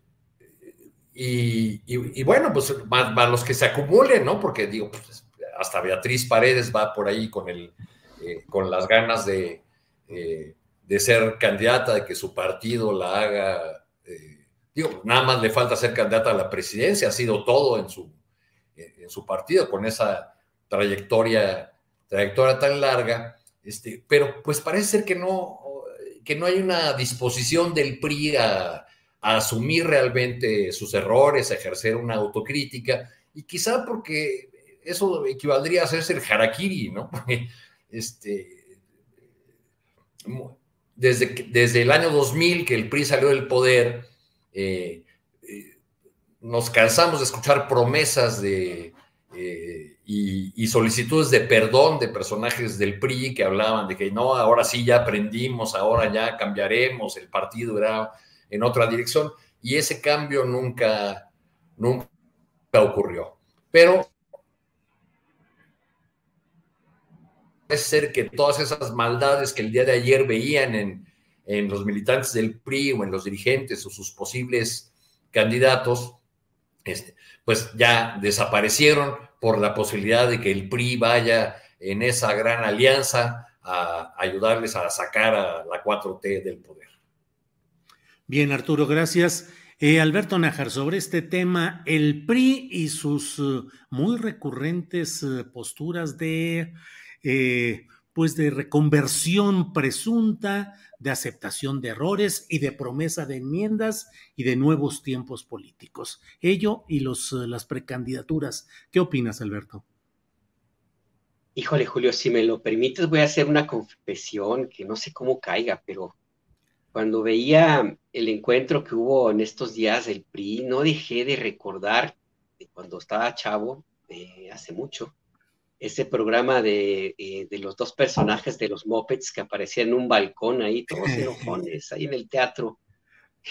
y, bueno, pues más, los que se acumulen, ¿no? Porque digo, pues, hasta Beatriz Paredes va por ahí con, el, eh, con las ganas de, eh, de, ser candidata, de que su partido la haga. Eh, digo, nada más le falta ser candidata a la presidencia, ha sido todo en su, en su partido, con esa trayectoria, trayectoria tan larga. Este, pero pues parece ser que no, que no hay una disposición del PRI a a asumir realmente sus errores, a ejercer una autocrítica, y quizá porque eso equivaldría a hacerse el harakiri, ¿no? [laughs] Este, desde, desde el año 2000 que el PRI salió del poder, eh, eh, nos cansamos de escuchar promesas de, eh, y, y, solicitudes de perdón de personajes del PRI que hablaban de que no, ahora sí ya aprendimos, ahora ya cambiaremos, el partido era en otra dirección y ese cambio nunca, nunca ocurrió. Pero puede ser que todas esas maldades que el día de ayer veían en, en los militantes del PRI o en los dirigentes o sus posibles candidatos, este, pues ya desaparecieron por la posibilidad de que el PRI vaya en esa gran alianza a ayudarles a sacar a la 4T del poder. Bien, Arturo, gracias. Eh, Alberto Nájar, sobre este tema, el PRI y sus uh, muy recurrentes uh, posturas de, eh, pues de reconversión presunta, de aceptación de errores y de promesa de enmiendas y de nuevos tiempos políticos. Ello y los, las precandidaturas. ¿Qué opinas, Alberto? Híjole, Julio, si me lo permites, voy a hacer una confesión que no sé cómo caiga, pero cuando veía el encuentro que hubo en estos días del PRI, no dejé de recordar de cuando estaba chavo, eh, hace mucho, ese programa de, eh, de, los dos personajes de los Muppets que aparecían en un balcón ahí, todos [laughs] enojones, ahí en el teatro,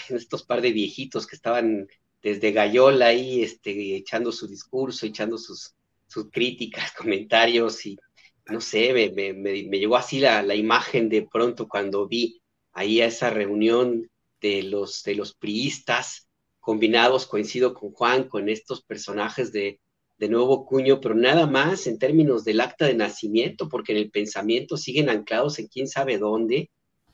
estos par de viejitos que estaban desde Gallola ahí, este, echando su discurso, echando sus, sus críticas, [laughs] comentarios, y no sé, me, me, me, me llegó así la, la imagen de pronto cuando vi ahí a esa reunión de los, de los priistas combinados, coincido con Juan, con estos personajes de, de nuevo cuño, pero nada más en términos del acta de nacimiento, porque en el pensamiento siguen anclados en quién sabe dónde.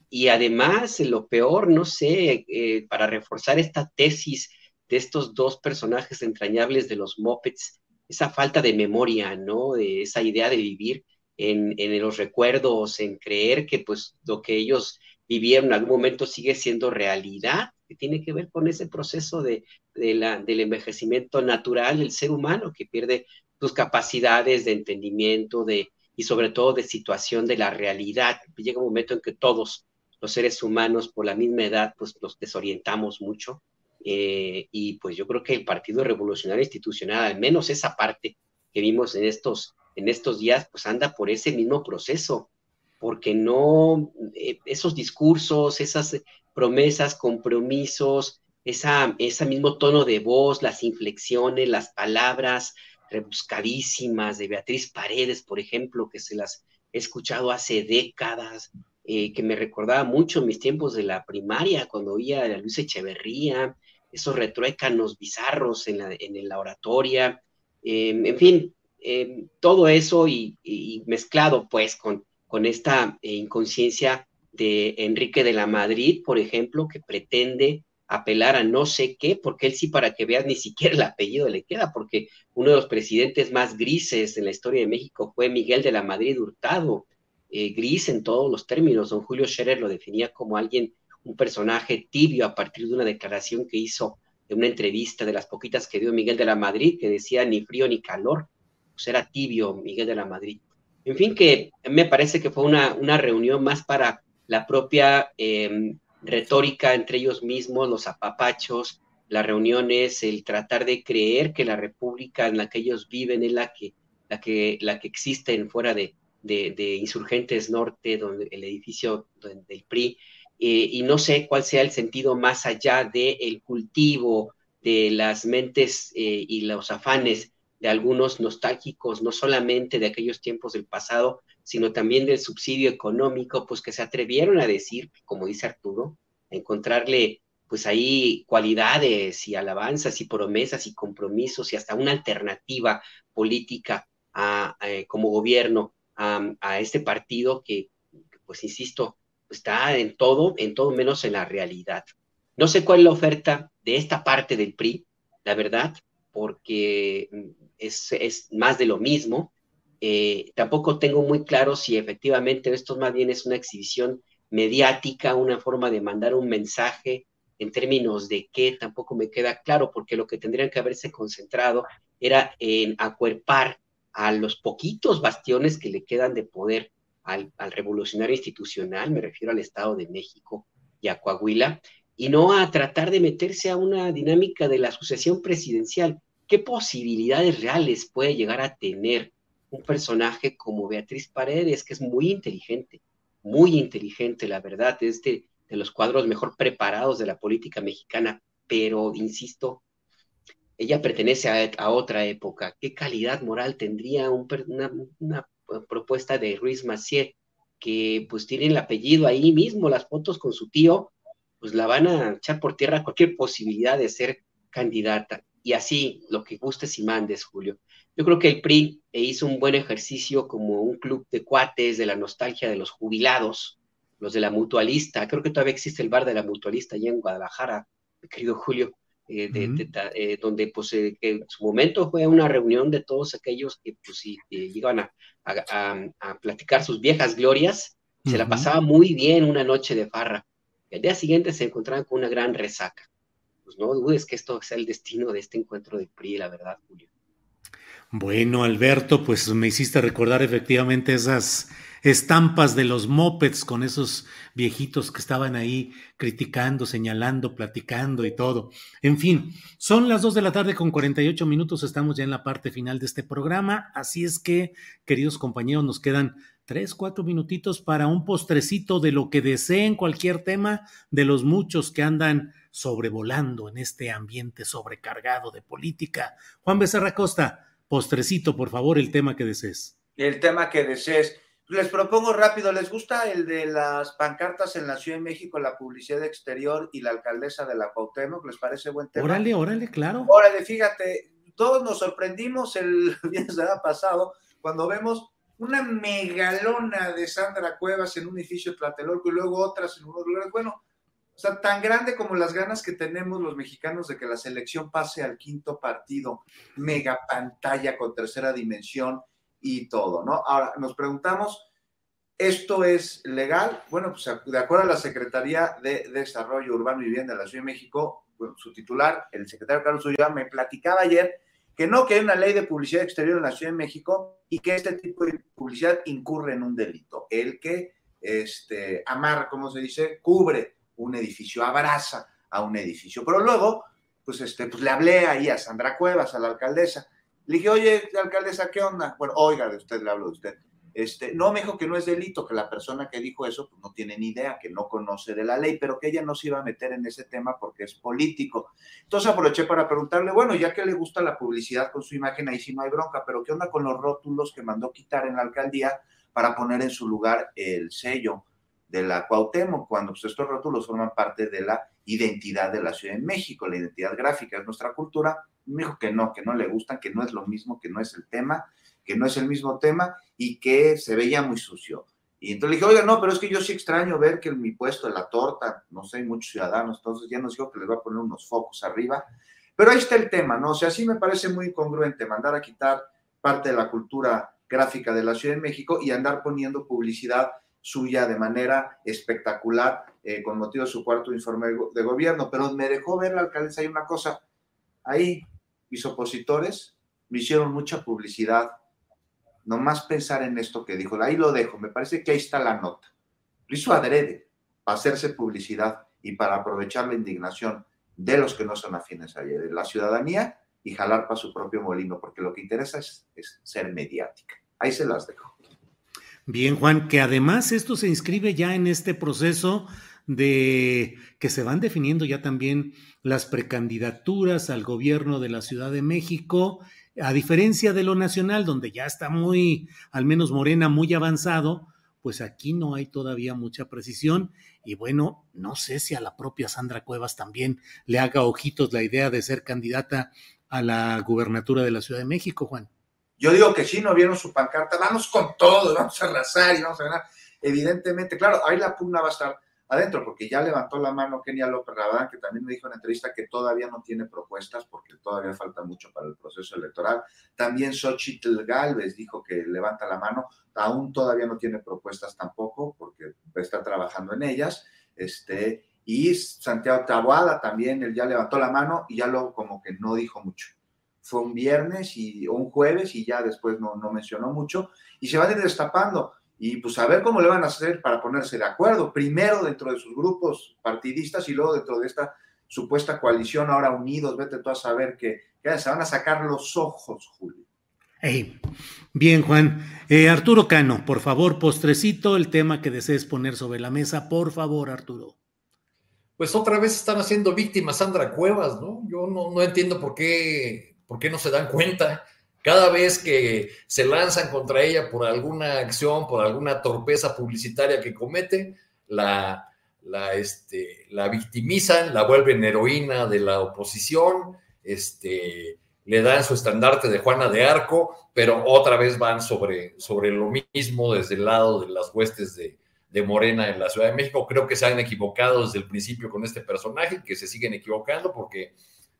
Y además, lo peor, no sé, eh, para reforzar esta tesis de estos dos personajes entrañables de los Muppets, esa falta de memoria, ¿no? De esa idea de vivir en, en los recuerdos, en creer que pues lo que ellos vivieron en algún momento sigue siendo realidad, que tiene que ver con ese proceso de, de la, del envejecimiento natural del ser humano, que pierde sus capacidades de entendimiento de, y sobre todo de situación de la realidad. Llega un momento en que todos los seres humanos por la misma edad, pues los desorientamos mucho eh, y pues yo creo que el Partido Revolucionario Institucional, al menos esa parte que vimos en estos, en estos días, pues anda por ese mismo proceso, porque no, eh, esos discursos, esas promesas, compromisos, esa, ese mismo tono de voz, las inflexiones, las palabras rebuscadísimas de Beatriz Paredes, por ejemplo, que se las he escuchado hace décadas, eh, que me recordaba mucho mis tiempos de la primaria, cuando oía a Luis Echeverría, esos retruécanos bizarros en la, en oratoria, en fin, todo eso y, mezclado pues con, con esta eh, inconsciencia de Enrique de la Madrid, por ejemplo, que pretende apelar a no sé qué, porque él sí, para que veas, ni siquiera el apellido le queda, porque uno de los presidentes más grises en la historia de México fue Miguel de la Madrid Hurtado, eh, gris en todos los términos. Don Julio Scherer lo definía como alguien un personaje tibio a partir de una declaración que hizo en una entrevista de las poquitas que dio Miguel de la Madrid, que decía ni frío ni calor, pues era tibio Miguel de la Madrid. En fin, que me parece que fue una, una reunión más para la propia em, retórica entre ellos mismos, los apapachos, las reuniones, el tratar de creer que la república en la que ellos viven es la que, la que, la que existe fuera de, de, Insurgentes Norte, donde el edificio del PRI, eh, y no sé cuál sea el sentido más allá del el cultivo de las mentes eh, y los afanes de algunos nostálgicos, no solamente de aquellos tiempos del pasado, sino también del subsidio económico, pues que se atrevieron a decir, como dice Arturo, a encontrarle pues ahí cualidades y alabanzas y promesas y compromisos y hasta una alternativa política eh, como gobierno a, a, este partido que, pues insisto, está en todo, en todo menos en la realidad. No sé cuál es la oferta de esta parte del PRI, la verdad, porque es, es más de lo mismo. Eh, tampoco tengo muy claro si efectivamente esto más bien es una exhibición mediática, una forma de mandar un mensaje en términos de qué, tampoco me queda claro, porque lo que tendrían que haberse concentrado era en acuerpar a los poquitos bastiones que le quedan de poder al, revolucionario institucional, me refiero al Estado de México y a Coahuila, y no a tratar de meterse a una dinámica de la sucesión presidencial. ¿Qué posibilidades reales puede llegar a tener un personaje como Beatriz Paredes, que es muy inteligente, muy inteligente, la verdad, es de, los cuadros mejor preparados de la política mexicana, pero, insisto, ella pertenece a, otra época. ¿Qué calidad moral tendría una, una propuesta de Ruiz Macié, que pues tiene el apellido ahí mismo, las fotos con su tío, pues la van a echar por tierra cualquier posibilidad de ser candidata. Y así, lo que gustes y mandes, Julio. Yo creo que el PRI hizo un buen ejercicio como un club de cuates de la nostalgia de los jubilados, los de la mutualista. Creo que todavía existe el bar de la mutualista allá en Guadalajara, querido Julio. Eh, eh, donde pues eh, en su momento fue una reunión de todos aquellos que pues iban a, a, platicar sus viejas glorias, se la pasaba muy bien una noche de farra. El día siguiente se encontraban con una gran resaca. Pues no dudes que esto sea el destino de este encuentro de PRI, la verdad, Julio. Bueno, Alberto, pues me hiciste recordar efectivamente esas estampas de los mopeds con esos viejitos que estaban ahí criticando, señalando, platicando y todo. En fin, son las dos de la tarde con 48 minutos, estamos ya en la parte final de este programa, así es que, queridos compañeros, nos quedan tres, cuatro minutitos para un postrecito de lo que deseen, cualquier tema de los muchos que andan sobrevolando en este ambiente sobrecargado de política. Juan Becerra Costa, postrecito, por favor, el tema que desees. El tema que desees. Les propongo rápido, ¿les gusta el de las pancartas en la Ciudad de México, la publicidad exterior y la alcaldesa de la Cuauhtémoc? ¿Les parece buen tema? Órale, órale, claro. Órale, fíjate, todos nos sorprendimos el [laughs] viernes pasado cuando vemos una megalona de Sandra Cuevas en un edificio de Tlatelolco y luego otras en unos lugares. Bueno, o sea, tan grande como las ganas que tenemos los mexicanos de que la selección pase al quinto partido, mega pantalla con tercera dimensión y todo, ¿no? Ahora, nos preguntamos, ¿esto es legal? Bueno, pues de acuerdo a la Secretaría de Desarrollo Urbano y Vivienda de la Ciudad de México, su titular, el secretario Carlos Ulloa, me platicaba ayer que no, que hay una ley de publicidad exterior en la Ciudad de México y que este tipo de publicidad incurre en un delito, el que este, amarra, como se dice, cubre un edificio, abraza a un edificio. Pero luego pues, este, pues le hablé ahí a Sandra Cuevas, a la alcaldesa. Le dije, oye, alcaldesa, ¿qué onda? Bueno, oiga, de usted le hablo de usted. Este, no, me dijo que no es delito, que la persona que dijo eso pues, no tiene ni idea, que no conoce de la ley, pero que ella no se iba a meter en ese tema porque es político. Entonces aproveché para preguntarle, bueno, ya que le gusta la publicidad con su imagen, ahí sí no hay bronca, pero ¿qué onda con los rótulos que mandó quitar en la alcaldía para poner en su lugar el sello de la Cuauhtémoc, cuando pues, estos rótulos forman parte de la identidad de la Ciudad de México, la identidad gráfica es nuestra cultura? Me dijo que no, que no le gustan, que no es lo mismo, que no es el tema que no es el mismo tema y que se veía muy sucio. Y entonces le dije, oiga, no, pero es que yo sí extraño ver que en mi puesto de la torta, no sé, hay muchos ciudadanos, entonces ya nos dijo que les va a poner unos focos arriba. Pero ahí está el tema, ¿no? O sea, sí me parece muy congruente mandar a quitar parte de la cultura gráfica de la Ciudad de México y andar poniendo publicidad suya de manera espectacular eh, con motivo de su cuarto informe de gobierno. Pero me dejó ver la alcaldesa hay una cosa. Ahí mis opositores me hicieron mucha publicidad nomás pensar en esto que dijo, ahí lo dejo, me parece que ahí está la nota. Lo hizo adrede para hacerse publicidad y para aprovechar la indignación de los que no son afines a ella, de la ciudadanía y jalar para su propio molino, porque lo que interesa es, es ser mediática. Ahí se las dejo. Bien, Juan, que además esto se inscribe ya en este proceso de que se van definiendo ya también las precandidaturas al gobierno de la Ciudad de México a diferencia de lo nacional, donde ya está muy, al menos Morena, muy avanzado, pues aquí no hay todavía mucha precisión. Y bueno, no sé si a la propia Sandra Cuevas también le haga ojitos la idea de ser candidata a la gubernatura de la Ciudad de México, Juan. Yo digo que sí, no vieron su pancarta, vamos con todo, vamos a arrasar y vamos a ganar. Evidentemente, claro, ahí la pugna va a estar adentro, porque ya levantó la mano Kenia López Rabadán, que también me dijo en entrevista que todavía no tiene propuestas porque todavía falta mucho para el proceso electoral. También Xochitl Galvez dijo que levanta la mano, aún todavía no tiene propuestas tampoco porque está trabajando en ellas. Este, y Santiago Tabuada también, él ya levantó la mano y ya luego como que no dijo mucho. Fue un viernes y, o un jueves y ya después no, no mencionó mucho y se van a ir destapando y pues a ver cómo le van a hacer para ponerse de acuerdo, primero dentro de sus grupos partidistas y luego dentro de esta supuesta coalición ahora unidos, vete tú a saber que, se van a sacar los ojos, Julio. Bien, Juan. Eh, Arturo Cano, por favor, postrecito, el tema que desees poner sobre la mesa, por favor, Arturo. Pues otra vez están haciendo víctimas Sandra Cuevas, ¿no? Yo no, no entiendo por qué, por qué no se dan cuenta cada vez que se lanzan contra ella por alguna acción, por alguna torpeza publicitaria que comete, la, la, este, la victimizan, la vuelven heroína de la oposición, este, le dan su estandarte de Juana de Arco, pero otra vez van sobre, sobre lo mismo desde el lado de las huestes de, Morena en la Ciudad de México. Creo que se han equivocado desde el principio con este personaje, que se siguen equivocando porque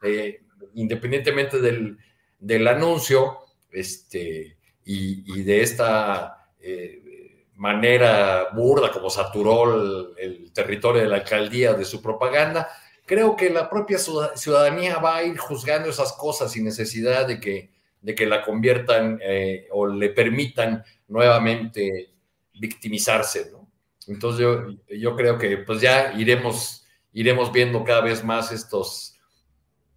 eh, independientemente del del anuncio este, y, de esta eh, manera burda como saturó el, territorio de la alcaldía de su propaganda, creo que la propia ciudadanía va a ir juzgando esas cosas sin necesidad de que, de que la conviertan eh, o le permitan nuevamente victimizarse. Entonces yo, yo, creo que pues ya iremos, iremos viendo cada vez más estos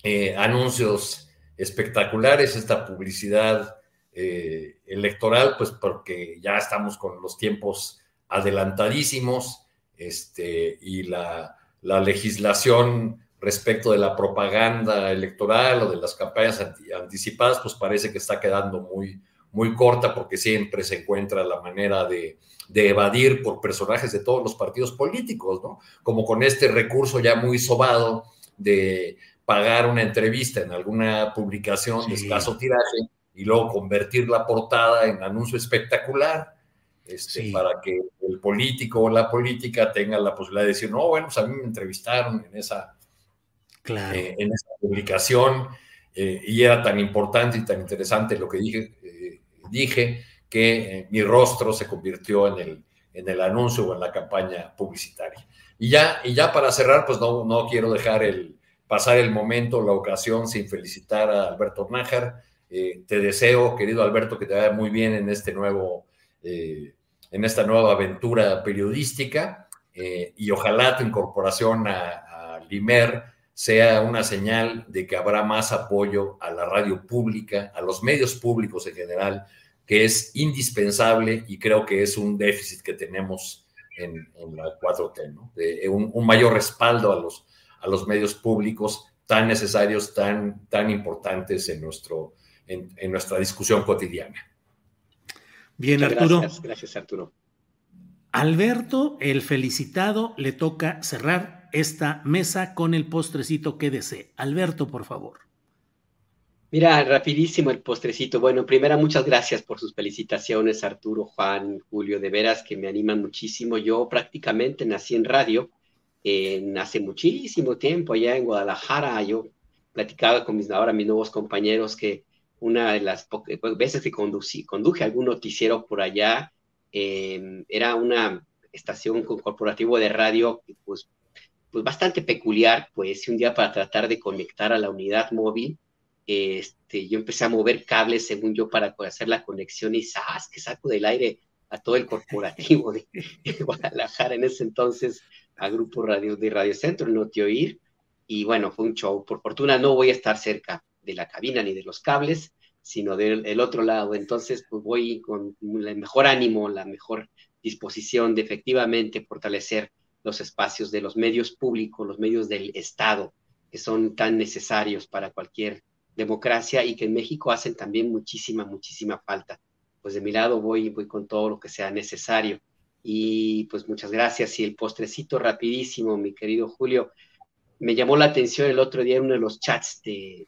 eh, anuncios espectaculares esta publicidad eh, electoral, pues porque ya estamos con los tiempos adelantadísimos este, y la, legislación respecto de la propaganda electoral o de las campañas anticipadas, pues parece que está quedando muy, muy corta porque siempre se encuentra la manera de, de, evadir por personajes de todos los partidos políticos, ¿no? Como con este recurso ya muy sobado de pagar una entrevista en alguna publicación de escaso tiraje y luego convertir la portada en anuncio espectacular este, para que el político o la política tenga la posibilidad de decir, no, bueno, pues a mí me entrevistaron en esa, eh, en esa publicación eh, y era tan importante y tan interesante lo que dije, eh, dije que mi rostro se convirtió en el, en el anuncio o en la campaña publicitaria. Y ya, y ya para cerrar, pues no, no quiero dejar el, pasar el momento, la ocasión sin felicitar a Alberto Nájar. Eh, te deseo, querido Alberto, que te vaya muy bien en este nuevo, eh, en esta nueva aventura periodística eh, y ojalá tu incorporación a, Limer sea una señal de que habrá más apoyo a la radio pública, a los medios públicos en general, que es indispensable y creo que es un déficit que tenemos en, la 4T, ¿no? Un, mayor respaldo a los, a los medios públicos tan necesarios, tan, tan importantes en, nuestro, en, nuestra discusión cotidiana. Bien, Arturo. Gracias, gracias, Arturo. Alberto, el felicitado, le toca cerrar esta mesa con el postrecito que desee. Alberto, por favor. Mira, rapidísimo el postrecito. Bueno, primera, muchas gracias por sus felicitaciones, Arturo, Juan, Julio, de veras que me animan muchísimo. Yo prácticamente nací en radio hace muchísimo tiempo allá en Guadalajara. Yo platicaba con mis ahora mis nuevos compañeros que una de las veces que conduje algún noticiero por allá em, era una estación corporativo de radio pues, pues bastante peculiar, pues un día para tratar de conectar a la unidad móvil este, yo empecé a mover cables, según yo, para hacer la conexión y ¡zas! que saco del aire a todo el corporativo de, Guadalajara en ese entonces, a Grupo Radio de Radio Centro, el Noti Oír, y bueno, fue un show. Por fortuna no voy a estar cerca de la cabina ni de los cables, sino del otro lado. Entonces, pues voy con el mejor ánimo, la mejor disposición de efectivamente fortalecer los espacios de los medios públicos, los medios del Estado, que son tan necesarios para cualquier democracia y que en México hacen también muchísima, muchísima falta. Pues de mi lado voy, voy con todo lo que sea necesario. Y pues muchas gracias. Y el postrecito rapidísimo, mi querido Julio. Me llamó la atención el otro día en uno de los chats de,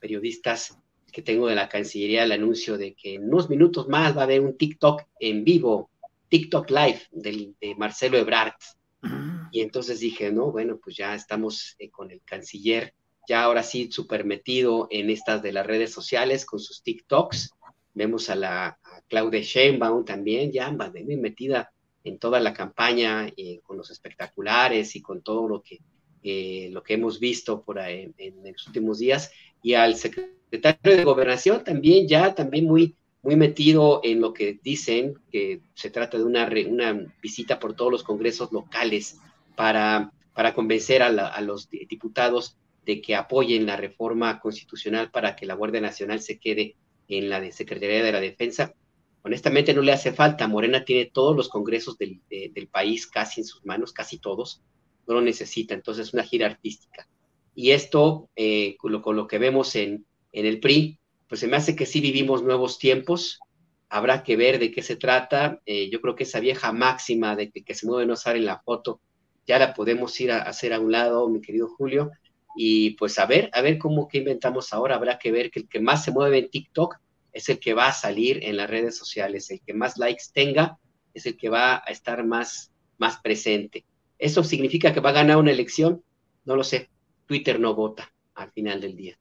periodistas que tengo de la Cancillería el anuncio de que en unos minutos más va a haber un TikTok en vivo, TikTok Live de Marcelo Ebrard. Ah. Y entonces dije, no, bueno, pues ya estamos eh, con el canciller ya ahora sí súper metido en estas de las redes sociales con sus TikToks. Vemos a la Claudia Sheinbaum también, ya muy metida en toda la campaña eh, con los espectaculares y con todo lo que, eh, lo que hemos visto por ahí, en, los últimos días. Y al secretario de Gobernación también ya también muy, muy metido en lo que dicen, que se trata de una, una visita por todos los congresos locales para, para convencer a, a los diputados de que apoyen la reforma constitucional para que la Guardia Nacional se quede en la Secretaría de la Defensa. Honestamente no le hace falta. Morena tiene todos los congresos del, país casi en sus manos, casi todos. No lo necesita. Entonces es una gira artística. Y esto, eh, con, lo, que vemos en, el PRI, pues se me hace que sí vivimos nuevos tiempos. Habrá que ver de qué se trata. Eh, yo creo que esa vieja máxima de que, se mueve no sale en la foto, ya la podemos ir a hacer a un lado, mi querido Julio y pues a ver, a ver cómo que inventamos ahora. Habrá que ver que el que más se mueve en TikTok es el que va a salir en las redes sociales. El que más likes tenga es el que va a estar más, más presente. ¿Eso significa que va a ganar una elección? No lo sé. Twitter no vota al final del día.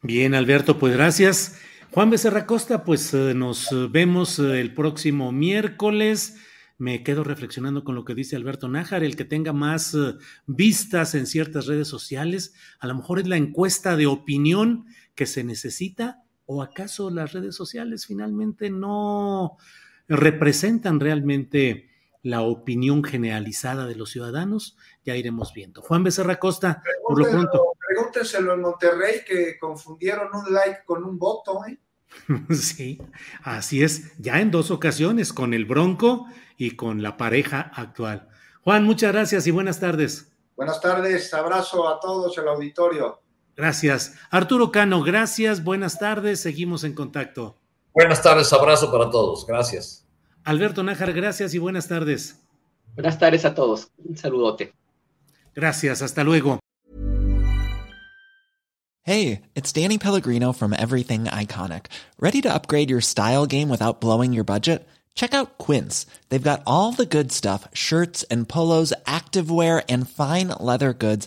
Bien, Alberto, pues gracias. Juan Becerra Costa, pues eh, nos vemos eh, el próximo miércoles me quedo reflexionando con lo que dice Alberto Nájar, el que tenga más eh, vistas en ciertas redes sociales, a lo mejor es la encuesta de opinión que se necesita o acaso las redes sociales finalmente no representan realmente la opinión generalizada de los ciudadanos, ya iremos viendo. Juan Becerra Costa, por lo pronto. Pregúntenselo en Monterrey que confundieron un like con un voto, ¿eh? [laughs] Sí, así es, ya en dos ocasiones, con el Bronco y con la pareja actual. Juan, muchas gracias y buenas tardes. Buenas tardes, abrazo a todos el auditorio. Gracias. Arturo Cano, gracias, buenas tardes, seguimos en contacto. Buenas tardes, abrazo para todos, gracias. Alberto Nájar, gracias y buenas tardes. Buenas tardes a todos, un saludote. Gracias, hasta luego. Hey, it's Danny Pellegrino from Everything Iconic. ¿Ready to upgrade your style game without blowing your budget? Check out Quince. They've got all the good stuff shirts and polos, activewear, and fine leather goods,